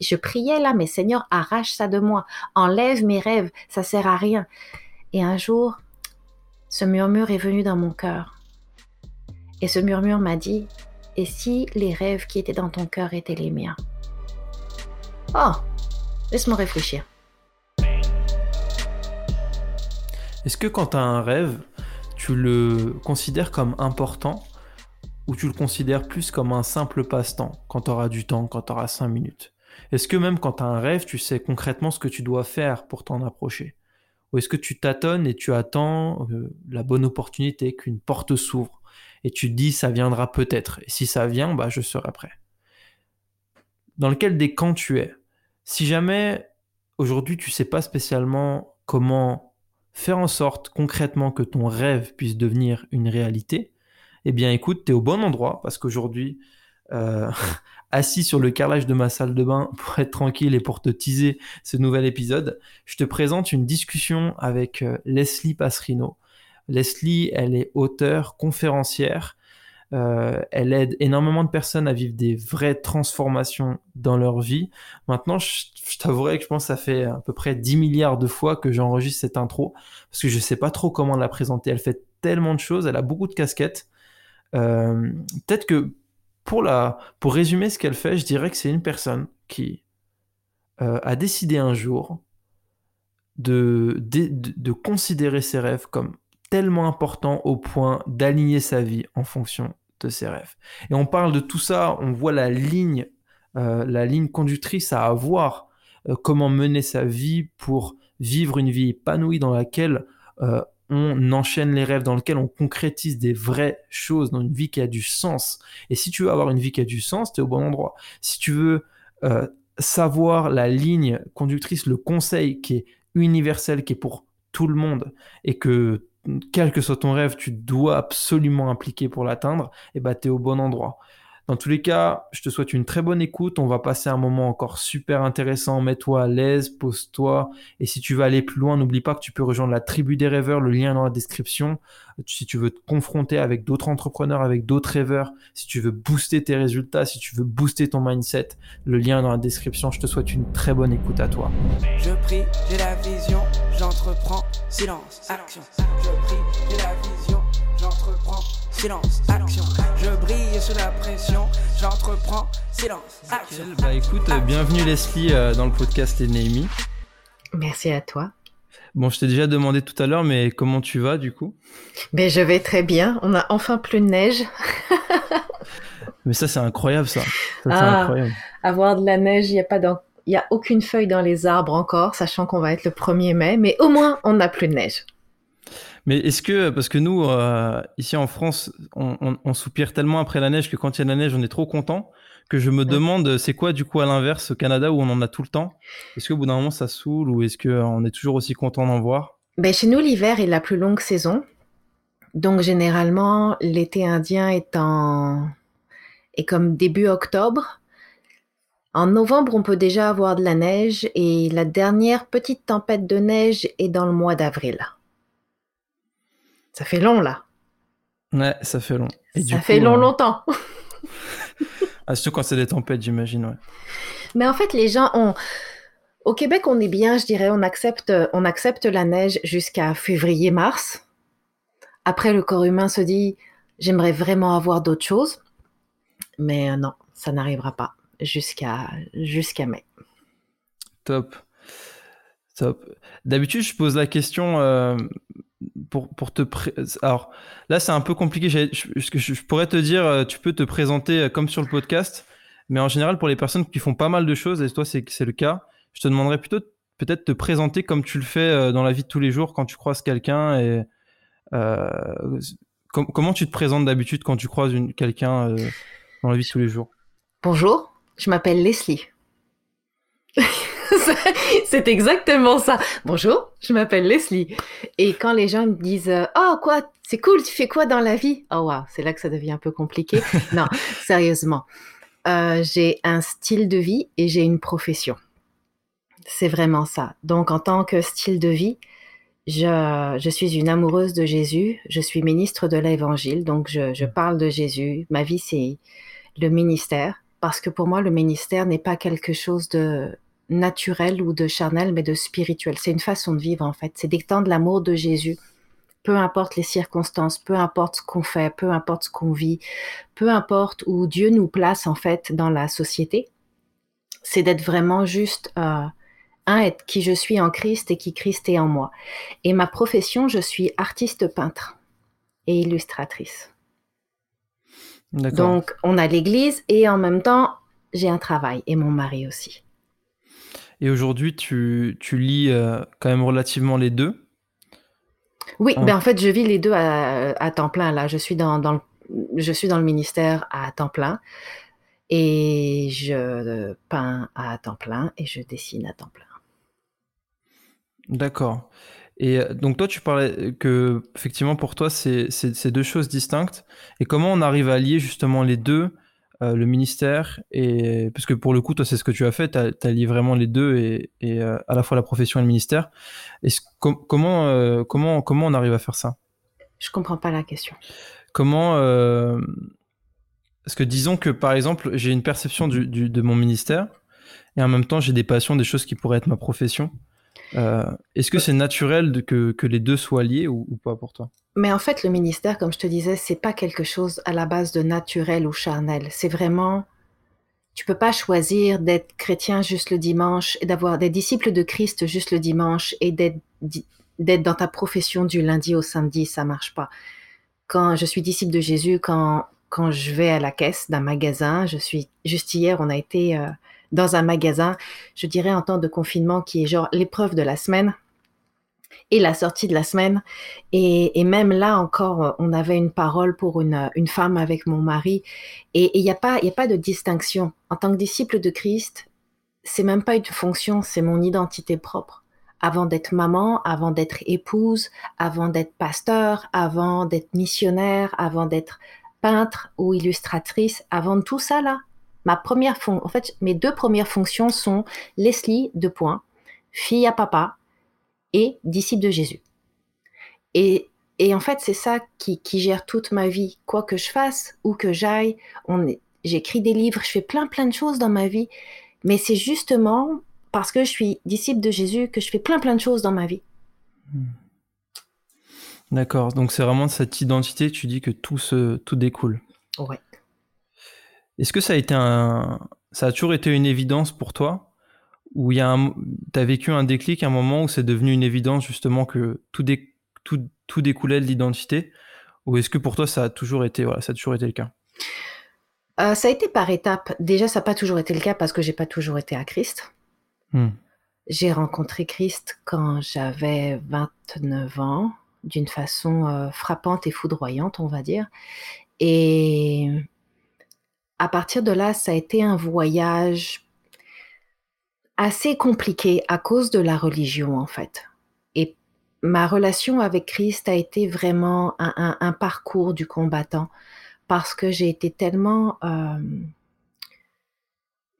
je priais là, mais Seigneur, arrache ça de moi, enlève mes rêves, ça sert à rien. Et un jour, ce murmure est venu dans mon cœur. Et ce murmure m'a dit, et si les rêves qui étaient dans ton cœur étaient les miens? Oh, laisse-moi réfléchir. Est-ce que quand tu as un rêve, tu le considères comme important ou tu le considères plus comme un simple passe-temps quand tu auras du temps, quand tu auras 5 minutes? Est-ce que même quand tu as un rêve, tu sais concrètement ce que tu dois faire pour t'en approcher? Ou est-ce que tu tâtonnes et tu attends euh, la bonne opportunité qu'une porte s'ouvre et tu te dis ça viendra peut-être. Et si ça vient, bah je serai prêt. Dans lequel des camps tu es? Si jamais aujourd'hui tu sais pas spécialement comment faire en sorte concrètement que ton rêve puisse devenir une réalité, eh bien écoute, tu es au bon endroit parce qu'aujourd'hui, euh, assis sur le carrelage de ma salle de bain pour être tranquille et pour te teaser ce nouvel épisode, je te présente une discussion avec euh, Leslie Passerino. Leslie, elle est auteure, conférencière. Euh, elle aide énormément de personnes à vivre des vraies transformations dans leur vie. Maintenant, je, t'avouerai que je pense que ça fait à peu près 10 milliards de fois que j'enregistre cette intro parce que je ne sais pas trop comment la présenter. Elle fait tellement de choses, elle a beaucoup de casquettes. Euh, peut-être que pour, la, pour résumer ce qu'elle fait, je dirais que c'est une personne qui euh, a décidé un jour de, de, considérer ses rêves comme tellement important au point d'aligner sa vie en fonction de ses rêves. Et on parle de tout ça, on voit la ligne, euh, la ligne conductrice à avoir, euh, comment mener sa vie pour vivre une vie épanouie dans laquelle on enchaîne les rêves, dans laquelle on concrétise des vraies choses, dans une vie qui a du sens. Et si tu veux avoir une vie qui a du sens, tu es au bon endroit. Si tu veux savoir la ligne conductrice, le conseil qui est universel, qui est pour tout le monde, et que quel que soit ton rêve, tu dois absolument impliquer pour l'atteindre, et bah tu es au bon endroit. Dans tous les cas, je te souhaite une très bonne écoute. On va passer un moment encore super intéressant. Mets-toi à l'aise, pose-toi. Et si tu veux aller plus loin, n'oublie pas que tu peux rejoindre la tribu des rêveurs, le lien dans la description. Si tu veux te confronter avec d'autres entrepreneurs, avec d'autres rêveurs, si tu veux booster tes résultats, si tu veux booster ton mindset, le lien dans la description. Je te souhaite une très bonne écoute à toi. Je prie, j'ai la vision, j'entreprends, silence, action. Je prie, j'ai la vision, j'entreprends, silence, action. Je brille sous la pression, j'entreprends, silence, action. Bah écoute, bienvenue Leslie euh, dans le podcast Enemy. Merci à toi. Bon, je t'ai déjà demandé tout à l'heure, mais comment tu vas du coup? Ben je vais très bien. On a enfin plus de neige. mais ça c'est incroyable ça. ça ah, incroyable. Avoir de la neige, il n'y a pas il y a aucune feuille dans les arbres encore, sachant qu'on va être le 1er mai, mais au moins on n'a plus de neige. Mais est-ce que, parce que nous, euh, ici en France, on, soupire tellement après la neige que quand il y a de la neige, on est trop content, que je me demande, c'est quoi du coup à l'inverse au Canada où on en a tout le temps? Est-ce qu'au bout d'un moment ça saoule ou est-ce qu'on est toujours aussi content d'en voir? Ben, Chez nous, l'hiver est la plus longue saison. Donc généralement, l'été indien est, en... est comme début octobre. En novembre, on peut déjà avoir de la neige et la dernière petite tempête de neige est dans le mois d'avril. Ça fait long là. Ouais, ça fait long. ça fait long euh, longtemps. ah, surtout quand c'est des tempêtes, j'imagine, ouais. Mais en fait, les gens ont. Au Québec, on est bien, je dirais, on accepte, on accepte la neige jusqu'à février-mars. Après, le corps humain se dit, j'aimerais vraiment avoir d'autres choses. Mais euh, non, ça n'arrivera pas jusqu'à jusqu'à mai. Top. D'habitude, je pose la question, euh, pour, te alors là c'est un peu compliqué. Je, je, pourrais te dire euh, tu peux te présenter euh, comme sur le podcast mais en général pour les personnes qui font pas mal de choses et toi c'est le cas je te demanderais plutôt peut-être te présenter comme tu le fais dans la vie de tous les jours quand tu croises quelqu'un et comment tu te présentes d'habitude quand tu croises quelqu'un dans la vie de tous les jours? Bonjour je m'appelle Leslie c'est exactement ça. Bonjour, je m'appelle Leslie. Et quand les gens me disent Oh, quoi, c'est cool, tu fais quoi dans la vie? Oh, wow, c'est là que ça devient un peu compliqué. non, sérieusement. Euh, j'ai un style de vie et j'ai une profession. C'est vraiment ça. Donc, en tant que style de vie, je, je suis une amoureuse de Jésus. Je suis ministre de l'Évangile. Donc, je, je parle de Jésus. Ma vie, c'est le ministère parce que pour moi, le ministère n'est pas quelque chose de naturel ou de charnel, mais de spirituel. C'est une façon de vivre, en fait. C'est d'étendre l'amour de Jésus. Peu importe les circonstances, peu importe ce qu'on fait, peu importe ce qu'on vit, peu importe où Dieu nous place, en fait, dans la société. C'est d'être vraiment juste, euh, un, être qui je suis en Christ et qui Christ est en moi. Et ma profession, je suis artiste peintre et illustratrice. Donc, on a l'église et en même temps, j'ai un travail et mon mari aussi. Et aujourd'hui, tu, tu lis euh, quand même relativement les deux? Oui, en... Ben en fait, je vis les deux à, à, temps plein. Là, je suis dans, dans, le, je suis dans le ministère à temps plein et je peins à temps plein et je dessine à temps plein. D'accord. Et euh, donc toi, tu parlais que effectivement pour toi, c'est deux choses distinctes. Et comment on arrive à lier justement les deux, euh, le ministère et parce que pour le coup, toi, c'est ce que tu as fait, tu as, lié vraiment les deux et, et euh, à la fois la profession et le ministère. Et com comment euh, comment comment on arrive à faire ça? Je comprends pas la question. Comment Parce que disons que par exemple, j'ai une perception du, du, de mon ministère et en même temps, j'ai des passions, des choses qui pourraient être ma profession. Euh, Est-ce que c'est naturel que, que, les deux soient liés ou, pas pour toi? Mais en fait, le ministère, comme je te disais, c'est pas quelque chose à la base de naturel ou charnel. C'est vraiment, tu peux pas choisir d'être chrétien juste le dimanche et d'avoir des disciples de Christ juste le dimanche et d'être d'être dans ta profession du lundi au samedi, ça marche pas. Quand je suis disciple de Jésus, quand quand je vais à la caisse d'un magasin, je suis juste hier, on a été euh, dans un magasin, je dirais en temps de confinement qui est genre l'épreuve de la semaine et la sortie de la semaine. Et, même là encore, on avait une parole pour une, femme avec mon mari. Et il n'y a, pas, a pas de distinction. En tant que disciple de Christ, c'est même pas une fonction, c'est mon identité propre. Avant d'être maman, avant d'être épouse, avant d'être pasteur, avant d'être missionnaire, avant d'être peintre ou illustratrice, avant tout ça là, ma première fon en fait, mes deux premières fonctions sont Leslie, de point, fille à papa et disciple de Jésus. Et, et en fait, c'est ça qui, qui, gère toute ma vie. Quoi que je fasse, où que j'aille, j'écris des livres, je fais plein plein de choses dans ma vie. Mais c'est justement parce que je suis disciple de Jésus que je fais plein plein de choses dans ma vie. Hmm. D'accord. Donc c'est vraiment cette identité, tu dis que tout se tout découle. Ouais. Est-ce que ça a été un, ça a toujours été une évidence pour toi, ou il y a un, t'as vécu un déclic, un moment où c'est devenu une évidence justement que tout, dé, tout, tout découlait de l'identité, ou est-ce que pour toi ça a toujours été, voilà, ça a toujours été le cas? Euh, Ça a été par étapes. Déjà, ça n'a pas toujours été le cas parce que j'ai pas toujours été à Christ. Hmm. J'ai rencontré Christ quand j'avais 29 ans, d'une façon euh, frappante et foudroyante, on va dire. Et à partir de là, ça a été un voyage assez compliqué à cause de la religion, en fait. Et ma relation avec Christ a été vraiment un, parcours du combattant parce que j'ai été tellement... Euh,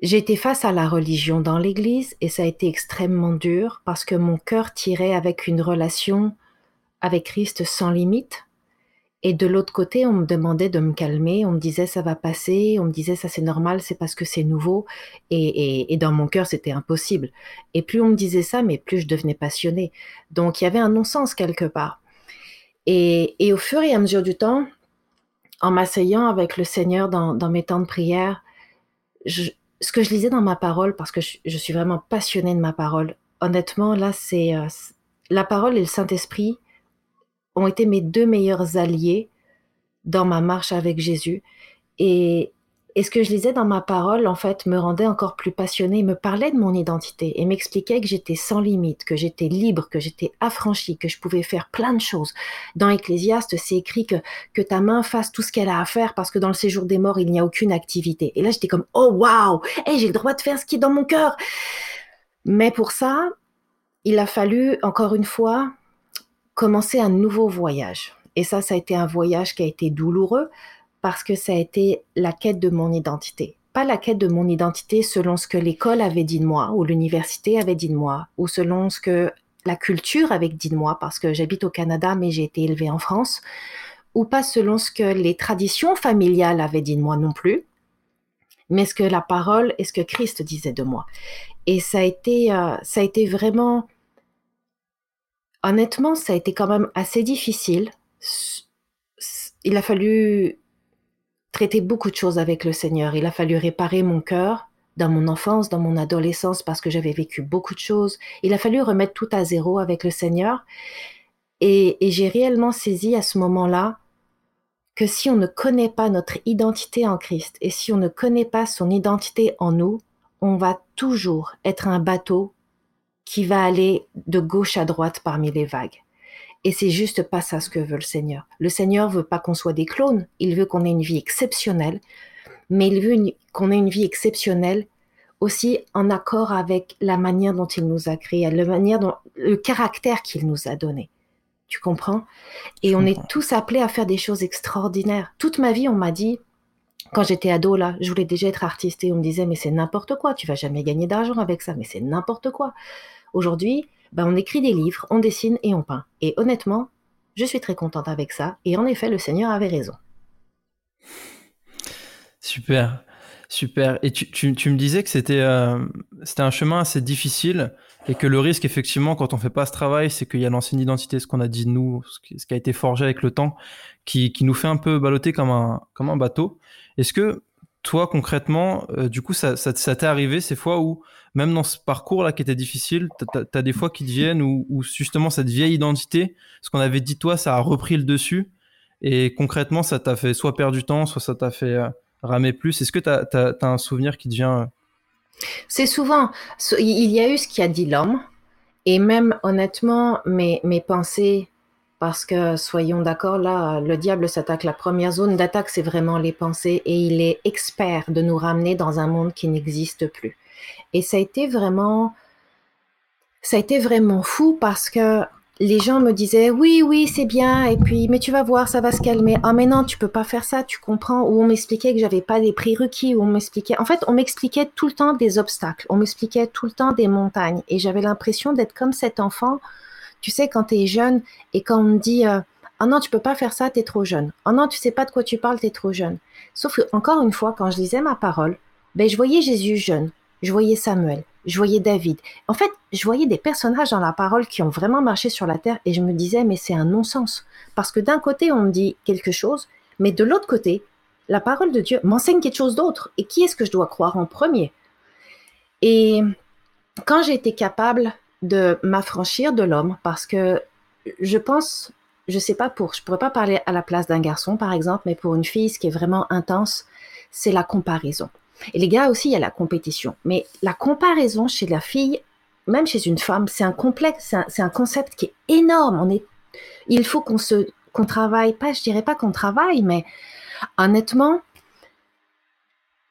j'ai été face à la religion dans l'Église et ça a été extrêmement dur parce que mon cœur tirait avec une relation avec Christ sans limite et de l'autre côté, on me demandait de me calmer, on me disait ça va passer, on me disait ça c'est normal, c'est parce que c'est nouveau, et, dans mon cœur c'était impossible. Et plus on me disait ça, mais plus je devenais passionnée. Donc il y avait un non-sens quelque part. Et, au fur et à mesure du temps, en m'asseyant avec le Seigneur dans, mes temps de prière, ce que je lisais dans ma parole, parce que je, je suis vraiment passionnée de ma parole, honnêtement là c'est euh, la parole et le Saint-Esprit ont été mes deux meilleurs alliés dans ma marche avec Jésus. Et, ce que je lisais dans ma parole, en fait, me rendait encore plus passionnée, me parlait de mon identité et m'expliquait que j'étais sans limite, que j'étais libre, que j'étais affranchie, que je pouvais faire plein de choses. Dans Ecclésiaste, c'est écrit que, que ta main fasse tout ce qu'elle a à faire parce que dans le séjour des morts, il n'y a aucune activité. Et là, j'étais comme, oh waouh, hey, j'ai le droit de faire ce qui est dans mon cœur. Mais pour ça, il a fallu, encore une fois, commencer un nouveau voyage. Et ça, ça a été un voyage qui a été douloureux parce que ça a été la quête de mon identité. Pas la quête de mon identité selon ce que l'école avait dit de moi, ou l'université avait dit de moi, ou selon ce que la culture avait dit de moi, parce que j'habite au Canada, mais j'ai été élevée en France, ou pas selon ce que les traditions familiales avaient dit de moi non plus, mais ce que la parole et ce que Christ disait de moi. Et ça a été, euh, ça a été vraiment, honnêtement, ça a été quand même assez difficile. Il a fallu traiter beaucoup de choses avec le Seigneur. Il a fallu réparer mon cœur dans mon enfance, dans mon adolescence, parce que j'avais vécu beaucoup de choses. Il a fallu remettre tout à zéro avec le Seigneur. Et, j'ai réellement saisi à ce moment-là que si on ne connaît pas notre identité en Christ et si on ne connaît pas son identité en nous, on va toujours être un bateau qui va aller de gauche à droite parmi les vagues. Et c'est juste pas ça ce que veut le Seigneur. Le Seigneur veut pas qu'on soit des clones, il veut qu'on ait une vie exceptionnelle, mais il veut qu'on ait une vie exceptionnelle aussi en accord avec la manière dont il nous a créés, la manière dont le caractère qu'il nous a donné. Tu comprends? Et on est tous appelés à faire des choses extraordinaires. Toute ma vie, on m'a dit, quand j'étais ado, là, je voulais déjà être artiste et on me disait, mais c'est n'importe quoi, tu vas jamais gagner d'argent avec ça, mais c'est n'importe quoi. Aujourd'hui, ben, on écrit des livres, on dessine et on peint. Et honnêtement, je suis très contente avec ça. Et en effet, le Seigneur avait raison. Super, super. Et tu, me disais que c'était euh, c'était un chemin assez difficile et que le risque, effectivement, quand on fait pas ce travail, c'est qu'il y a l'ancienne identité, ce qu'on a dit nous, ce qui, a été forgé avec le temps, qui, qui nous fait un peu balloter comme un, comme un bateau. Est-ce que toi, concrètement, euh, du coup, ça, t'est arrivé ces fois où, même dans ce parcours-là qui était difficile, tu as, des fois qui te viennent où, justement cette vieille identité, ce qu'on avait dit toi, ça a repris le dessus et concrètement, ça t'a fait soit perdre du temps, soit ça t'a fait euh, ramer plus. Est-ce que tu as, un souvenir qui te vient euh, C'est souvent, il y a eu ce qui a dit l'homme et même honnêtement, mes, mes pensées parce que, soyons d'accord, là, le diable s'attaque. La première zone d'attaque, c'est vraiment les pensées. Et il est expert de nous ramener dans un monde qui n'existe plus. Et ça a été vraiment, fou parce que les gens me disaient oui, oui, c'est bien, et puis, mais tu vas voir, ça va se calmer. Ah, mais non, tu peux pas faire ça, tu comprends. Ou on m'expliquait que j'avais pas les prérequis, ou on m'expliquait, en fait, on m'expliquait tout le temps des obstacles, on m'expliquait tout le temps des montagnes. Et j'avais l'impression d'être comme cet enfant tu sais, quand tu es jeune et quand on me dit euh, Ah non, tu peux pas faire ça, tu es trop jeune. Ah non, tu sais pas de quoi tu parles, tu es trop jeune. Sauf que, encore une fois, quand je lisais ma parole, ben, je voyais Jésus jeune, je voyais Samuel, je voyais David. En fait, je voyais des personnages dans la parole qui ont vraiment marché sur la terre et je me disais, mais c'est un non-sens. Parce que d'un côté, on me dit quelque chose, mais de l'autre côté, la parole de Dieu m'enseigne quelque chose d'autre. Et qui est-ce que je dois croire en premier? Et quand j'ai été capable de m'affranchir de l'homme parce que je pense, je sais pas pour, je pourrais pas parler à la place d'un garçon par exemple, mais pour une fille, ce qui est vraiment intense, c'est la comparaison. Et les gars aussi, il y a la compétition. Mais la comparaison chez la fille, même chez une femme, c'est un complexe, c'est un, concept qui est énorme. On est, il faut qu'on se, qu'on travaille, pas, je dirais pas qu'on travaille, mais honnêtement,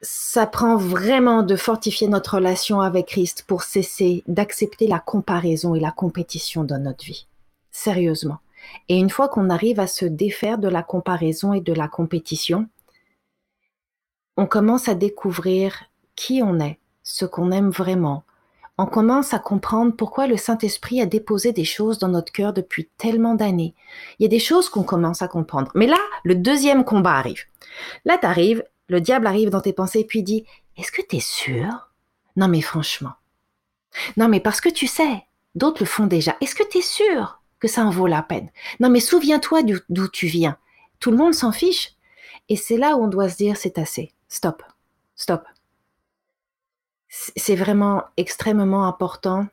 ça prend vraiment de fortifier notre relation avec Christ pour cesser d'accepter la comparaison et la compétition dans notre vie. Sérieusement. Et une fois qu'on arrive à se défaire de la comparaison et de la compétition, on commence à découvrir qui on est, ce qu'on aime vraiment. On commence à comprendre pourquoi le Saint-Esprit a déposé des choses dans notre cœur depuis tellement d'années. Il y a des choses qu'on commence à comprendre. Mais là, le deuxième combat arrive. Là, tu arrives le diable arrive dans tes pensées puis dit Est-ce que tu es sûr? Non, mais franchement. Non, mais parce que tu sais, d'autres le font déjà. Est-ce que tu es sûr que ça en vaut la peine? Non, mais souviens-toi d'où tu viens. Tout le monde s'en fiche. Et c'est là où on doit se dire C'est assez. Stop. Stop. C'est vraiment extrêmement important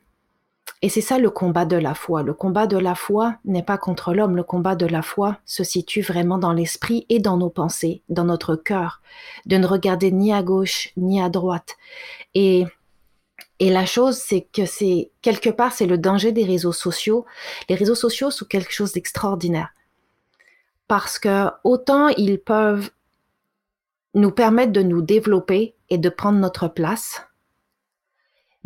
et c'est ça le combat de la foi. Le combat de la foi n'est pas contre l'homme, le combat de la foi se situe vraiment dans l'esprit et dans nos pensées, dans notre cœur, de ne regarder ni à gauche ni à droite. Et et la chose, c'est que c'est quelque part, c'est le danger des réseaux sociaux. Les réseaux sociaux sont quelque chose d'extraordinaire parce que autant ils peuvent nous permettre de nous développer et de prendre notre place,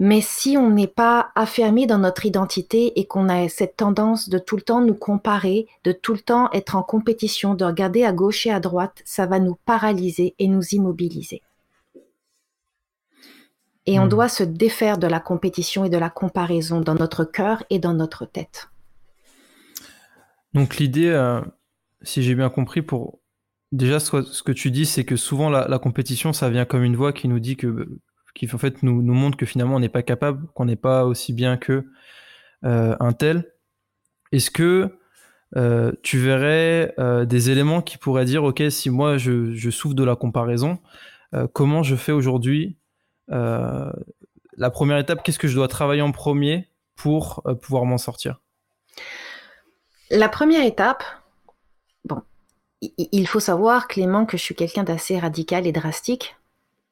mais si on n'est pas affermi dans notre identité et qu'on a cette tendance de tout le temps nous comparer, de tout le temps être en compétition, de regarder à gauche et à droite, ça va nous paralyser et nous immobiliser. Et on hmm. doit se défaire de la compétition et de la comparaison dans notre cœur et dans notre tête. Donc l'idée, euh, si j'ai bien compris, pour déjà, ce que tu dis, c'est que souvent la, compétition, ça vient comme une voix qui nous dit que, qui fait nous, montre que finalement on n'est pas capable, qu'on n'est pas aussi bien que euh, tel. Est-ce que euh, tu verrais euh, des éléments qui pourraient dire, ok, si moi je, je souffre de la comparaison, comment je fais aujourd'hui La première étape, qu'est-ce que je dois travailler en premier pour pouvoir m'en sortir? La première étape, bon, il faut savoir, Clément, que je suis quelqu'un d'assez radical et drastique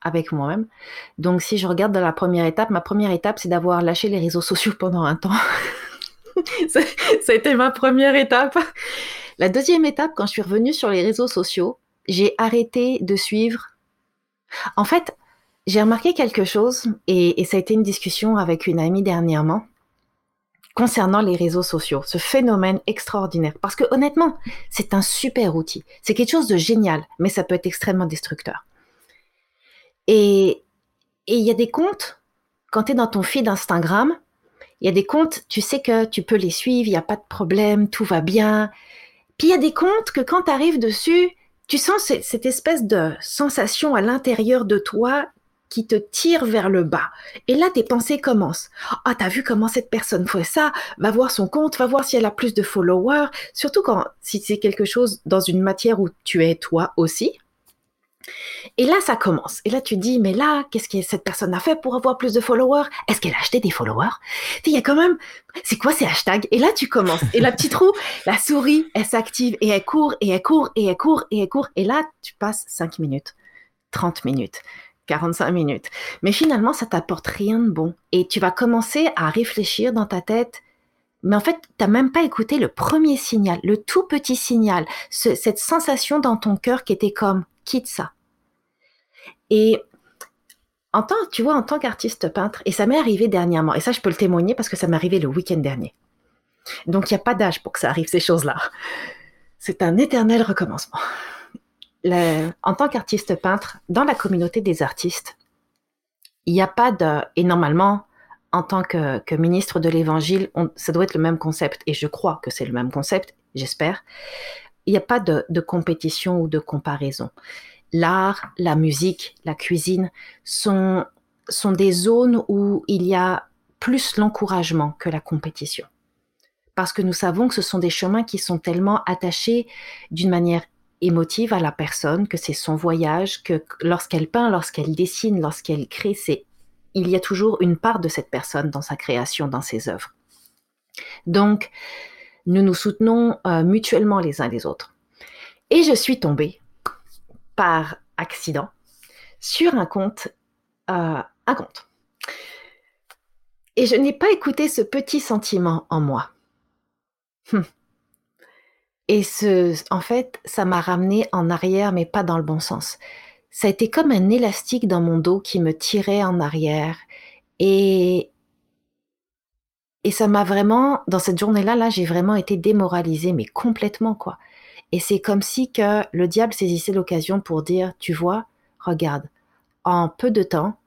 avec moi-même. Donc, si je regarde dans la première étape, ma première étape, c'est d'avoir lâché les réseaux sociaux pendant un temps. ça, a été ma première étape. La deuxième étape, quand je suis revenue sur les réseaux sociaux, j'ai arrêté de suivre. En fait, j'ai remarqué quelque chose, et, ça a été une discussion avec une amie dernièrement concernant les réseaux sociaux, ce phénomène extraordinaire. Parce que honnêtement, c'est un super outil. C'est quelque chose de génial, mais ça peut être extrêmement destructeur. Et il y a des comptes, quand tu es dans ton feed Instagram, il y a des comptes, tu sais que tu peux les suivre, il n'y a pas de problème, tout va bien. Puis il y a des comptes que quand tu arrives dessus, tu sens cette espèce de sensation à l'intérieur de toi qui te tire vers le bas. Et là, tes pensées commencent. Ah, t'as vu comment cette personne fait ça? Va voir son compte, va voir si elle a plus de followers. Surtout quand, si c'est quelque chose dans une matière où tu es toi aussi. Et là, ça commence. Et là, tu dis, mais là, qu'est-ce que cette personne a fait pour avoir plus de followers? Est-ce qu'elle a acheté des followers? Il y a quand même, c'est quoi ces hashtags? Et là, tu commences. Et la petite roue, la souris, elle s'active et elle court et elle court et elle court et elle court. Et là, tu passes 5 minutes, 30 minutes. 45 minutes. Mais finalement, ça t'apporte rien de bon. Et tu vas commencer à réfléchir dans ta tête. Mais en fait, tu n'as même pas écouté le premier signal, le tout petit signal, cette sensation dans ton cœur qui était comme quitte ça. Et en tant, tu vois, en tant qu'artiste peintre, et ça m'est arrivé dernièrement, et ça je peux le témoigner parce que ça m'est arrivé le week-end dernier. Donc il n'y a pas d'âge pour que ça arrive ces choses-là. C'est un éternel recommencement en tant qu'artiste peintre, dans la communauté des artistes, il n'y a pas de... Et normalement, en tant que, ministre de l'Évangile, ça doit être le même concept, et je crois que c'est le même concept, j'espère. Il n'y a pas de, compétition ou de comparaison. L'art, la musique, la cuisine sont, sont des zones où il y a plus l'encouragement que la compétition. Parce que nous savons que ce sont des chemins qui sont tellement attachés d'une manière émotive à la personne, que c'est son voyage, que lorsqu'elle peint, lorsqu'elle dessine, lorsqu'elle crée, c'est il y a toujours une part de cette personne dans sa création, dans ses œuvres. Donc, nous nous soutenons euh, mutuellement les uns les autres. Et je suis tombée par accident sur un compte, euh, un compte. Et je n'ai pas écouté ce petit sentiment en moi. Hum. Et ce, en fait, ça m'a ramené en arrière, mais pas dans le bon sens. Ça a été comme un élastique dans mon dos qui me tirait en arrière. Et, et ça m'a vraiment, dans cette journée-là, là, j'ai vraiment été démoralisée, mais complètement, quoi. Et c'est comme si que le diable saisissait l'occasion pour dire, tu vois, regarde, en peu de temps,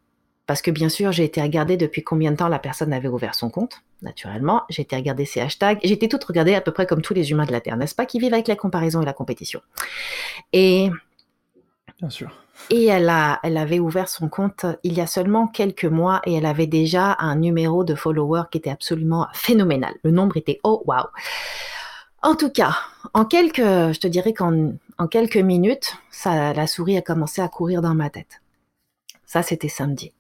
parce que bien sûr, j'ai été regarder depuis combien de temps la personne avait ouvert son compte, naturellement. J'ai été regarder ses hashtags. J'ai été toute regardée à peu près comme tous les humains de la Terre, n'est-ce pas, qui vivent avec la comparaison et la compétition. Et. Bien sûr. Et elle, a, elle avait ouvert son compte il y a seulement quelques mois et elle avait déjà un numéro de followers qui était absolument phénoménal. Le nombre était oh wow. En tout cas, en quelques, je te dirais qu'en en quelques minutes, la souris a commencé à courir dans ma tête. Ça, c'était samedi.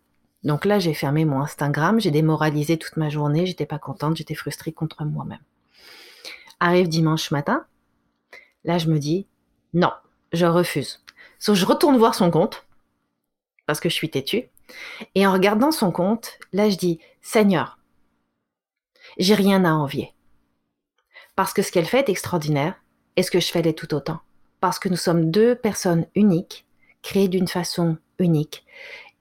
Donc là, j'ai fermé mon Instagram, j'ai démoralisé toute ma journée, j'étais pas contente, j'étais frustrée contre moi-même. Arrive dimanche matin, là, je me dis, non, je refuse. Sauf je retourne voir son compte, parce que je suis têtue, et en regardant son compte, là, je dis, Seigneur, j'ai rien à envier. Parce que ce qu'elle fait est extraordinaire, et ce que je fais l'est tout autant. Parce que nous sommes deux personnes uniques, créées d'une façon unique,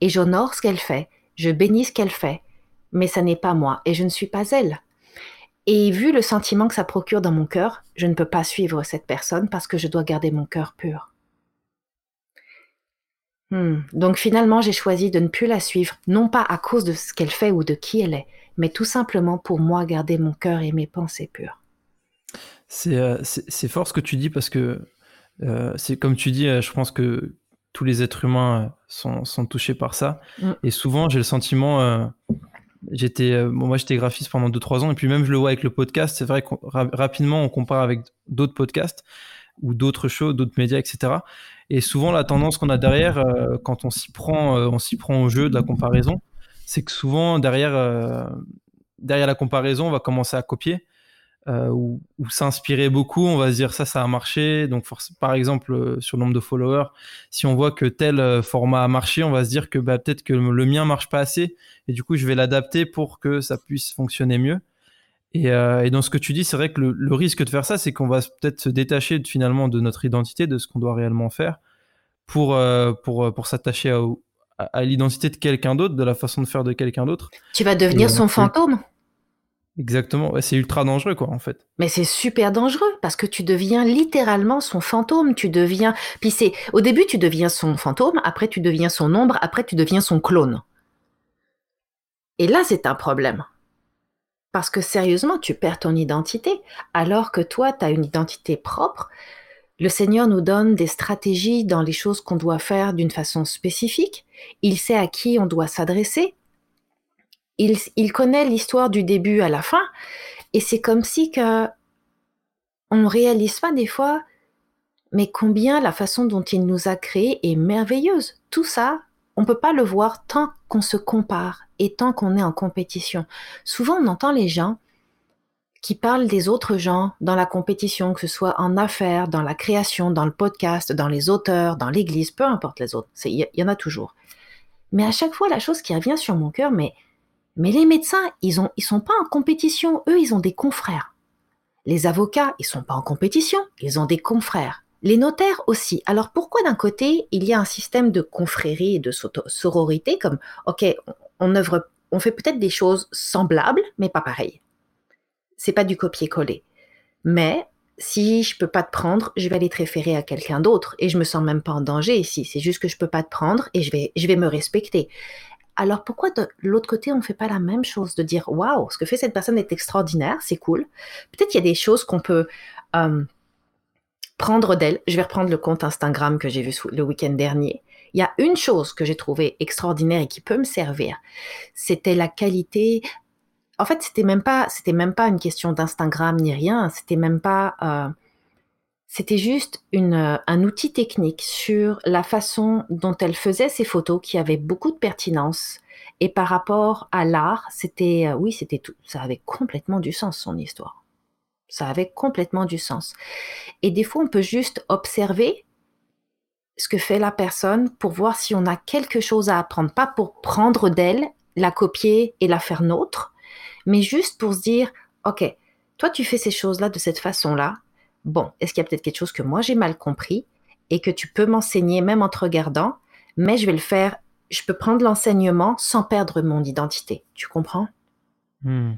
et j'honore ce qu'elle fait, je bénis ce qu'elle fait, mais ça n'est pas moi et je ne suis pas elle. Et vu le sentiment que ça procure dans mon cœur, je ne peux pas suivre cette personne parce que je dois garder mon cœur pur. Hmm. Donc finalement, j'ai choisi de ne plus la suivre, non pas à cause de ce qu'elle fait ou de qui elle est, mais tout simplement pour moi garder mon cœur et mes pensées pures. C'est euh, fort ce que tu dis parce que Euh, c'est comme tu dis, euh, je pense que tous les êtres humains sont, sont touchés par ça. Mm. Et souvent, j'ai le sentiment, euh, j'étais, euh, bon, moi j'étais graphiste pendant 2-3 ans, et puis même je le vois avec le podcast, c'est vrai que rapidement on compare avec d'autres podcasts ou d'autres shows, d'autres médias, etc. Et souvent la tendance qu'on a derrière, quand on s'y prend, on s'y prend au jeu de la comparaison, c'est que souvent derrière, derrière la comparaison, on va commencer à copier. Euh, ou, s'inspirer beaucoup, on va se dire ça, ça a marché. Donc, par exemple, euh, sur le nombre de followers, si on voit que tel euh, format a marché, on va se dire que bah, peut-être que le mien marche pas assez, et du coup, je vais l'adapter pour que ça puisse fonctionner mieux. Et, euh, et dans ce que tu dis, c'est vrai que le, le risque de faire ça, c'est qu'on va peut-être se détacher de- finalement de notre identité, de ce qu'on doit réellement faire, pour, euh, pour, pour s'attacher à, à, à l'identité de quelqu'un d'autre, de la façon de faire de quelqu'un d'autre. Tu vas devenir Et, son fantôme. Exactement, c'est ultra dangereux, quoi, en fait. Mais c'est super dangereux parce que tu deviens littéralement son fantôme. Tu deviens. Puis c'est au début tu deviens son fantôme, après tu deviens son ombre, après tu deviens son clone. Et là c'est un problème. Parce que sérieusement, tu perds ton identité, alors que toi, tu as une identité propre. Le Seigneur nous donne des stratégies dans les choses qu'on doit faire d'une façon spécifique. Il sait à qui on doit s'adresser. Il, connaît l'histoire du début à la fin. Et c'est comme si que on réalise pas des fois, mais combien la façon dont il nous a créés est merveilleuse. Tout ça, on peut pas le voir tant qu'on se compare et tant qu'on est en compétition. Souvent, on entend les gens qui parlent des autres gens dans la compétition, que ce soit en affaires, dans la création, dans le podcast, dans les auteurs, dans l'église, peu importe les autres. Il y, y en a toujours. Mais à chaque fois, la chose qui revient sur mon cœur, mais, mais les médecins, ils ils sont pas en compétition. Eux, ils ont des confrères. Les avocats, ils sont pas en compétition. Ils ont des confrères. Les notaires aussi. Alors pourquoi d'un côté, il y a un système de confrérie et de sororité comme, ok, on- fait peut-être des choses semblables, mais pas pareilles. C'est pas du copier-coller. Mais si je peux pas te prendre, je vais aller te référer à quelqu'un d'autre et je me sens même pas en danger ici. C'est juste que je peux pas te prendre et je vais me respecter. Alors pourquoi de l'autre côté on fait pas la même chose de dire waouh, ce que fait cette personne est extraordinaire, c'est cool. Peut-être il y a des choses qu'on peut euh, prendre d'elle. Je vais reprendre le compte Instagram que j'ai vu le week-end dernier. Il y a une chose que j'ai trouvée extraordinaire et qui peut me servir. C'était la qualité. En fait, c'était même pas, c'était même pas une question d'Instagram ni rien. C'était même pas. euh, c'était juste euh, un outil technique sur la façon dont elle faisait ses photos qui avait beaucoup de pertinence. Et par rapport à l'art, c'était, euh, oui, c'était tout, ça avait complètement du sens, son histoire. Ça avait complètement du sens. Et des fois, on peut juste observer ce que fait la personne pour voir si on a quelque chose à apprendre. Pas pour prendre d'elle, la copier et la faire nôtre, mais juste pour se dire, OK, toi, tu fais ces choses-là de cette façon-là. Bon, est-ce qu'il y a peut-être quelque chose que moi j'ai mal compris et que tu peux m'enseigner même en te regardant, mais je vais le faire, je peux prendre l'enseignement sans perdre mon identité. Tu comprends? Hmm.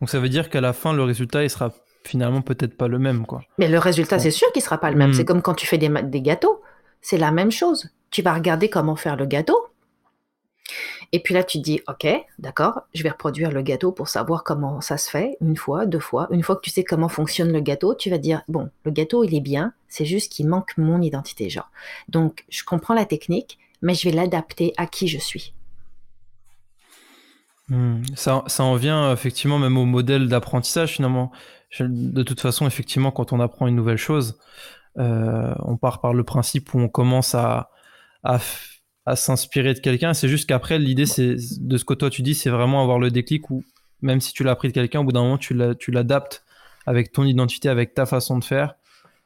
Donc ça veut dire qu'à la fin, le résultat, il sera finalement peut-être pas le même, quoi. Mais le résultat, Bon. c'est sûr qu'il sera pas le même. C'est comme quand tu fais des gâteaux. C'est la même chose. Tu vas regarder comment faire le gâteau. Et puis là, tu te dis, OK, d'accord, je vais reproduire le gâteau pour savoir comment ça se fait, une fois, deux fois. Une fois que tu sais comment fonctionne le gâteau, tu vas dire, bon, le gâteau, il est bien, c'est juste qu'il manque mon identité, genre. Donc, je comprends la technique, mais je vais l'adapter à qui je suis. Hmm. Ça, ça en vient effectivement même au modèle d'apprentissage finalement. De toute façon, effectivement, quand on apprend une nouvelle chose, euh, on part par le principe où on commence à, à, à s'inspirer de quelqu'un. C'est juste qu'après, l'idée, c'est de ce que toi tu dis, c'est vraiment avoir le déclic où même si tu l'as appris de quelqu'un, au bout d'un moment, tu l'a- tu l'adaptes avec ton identité, avec ta façon de faire,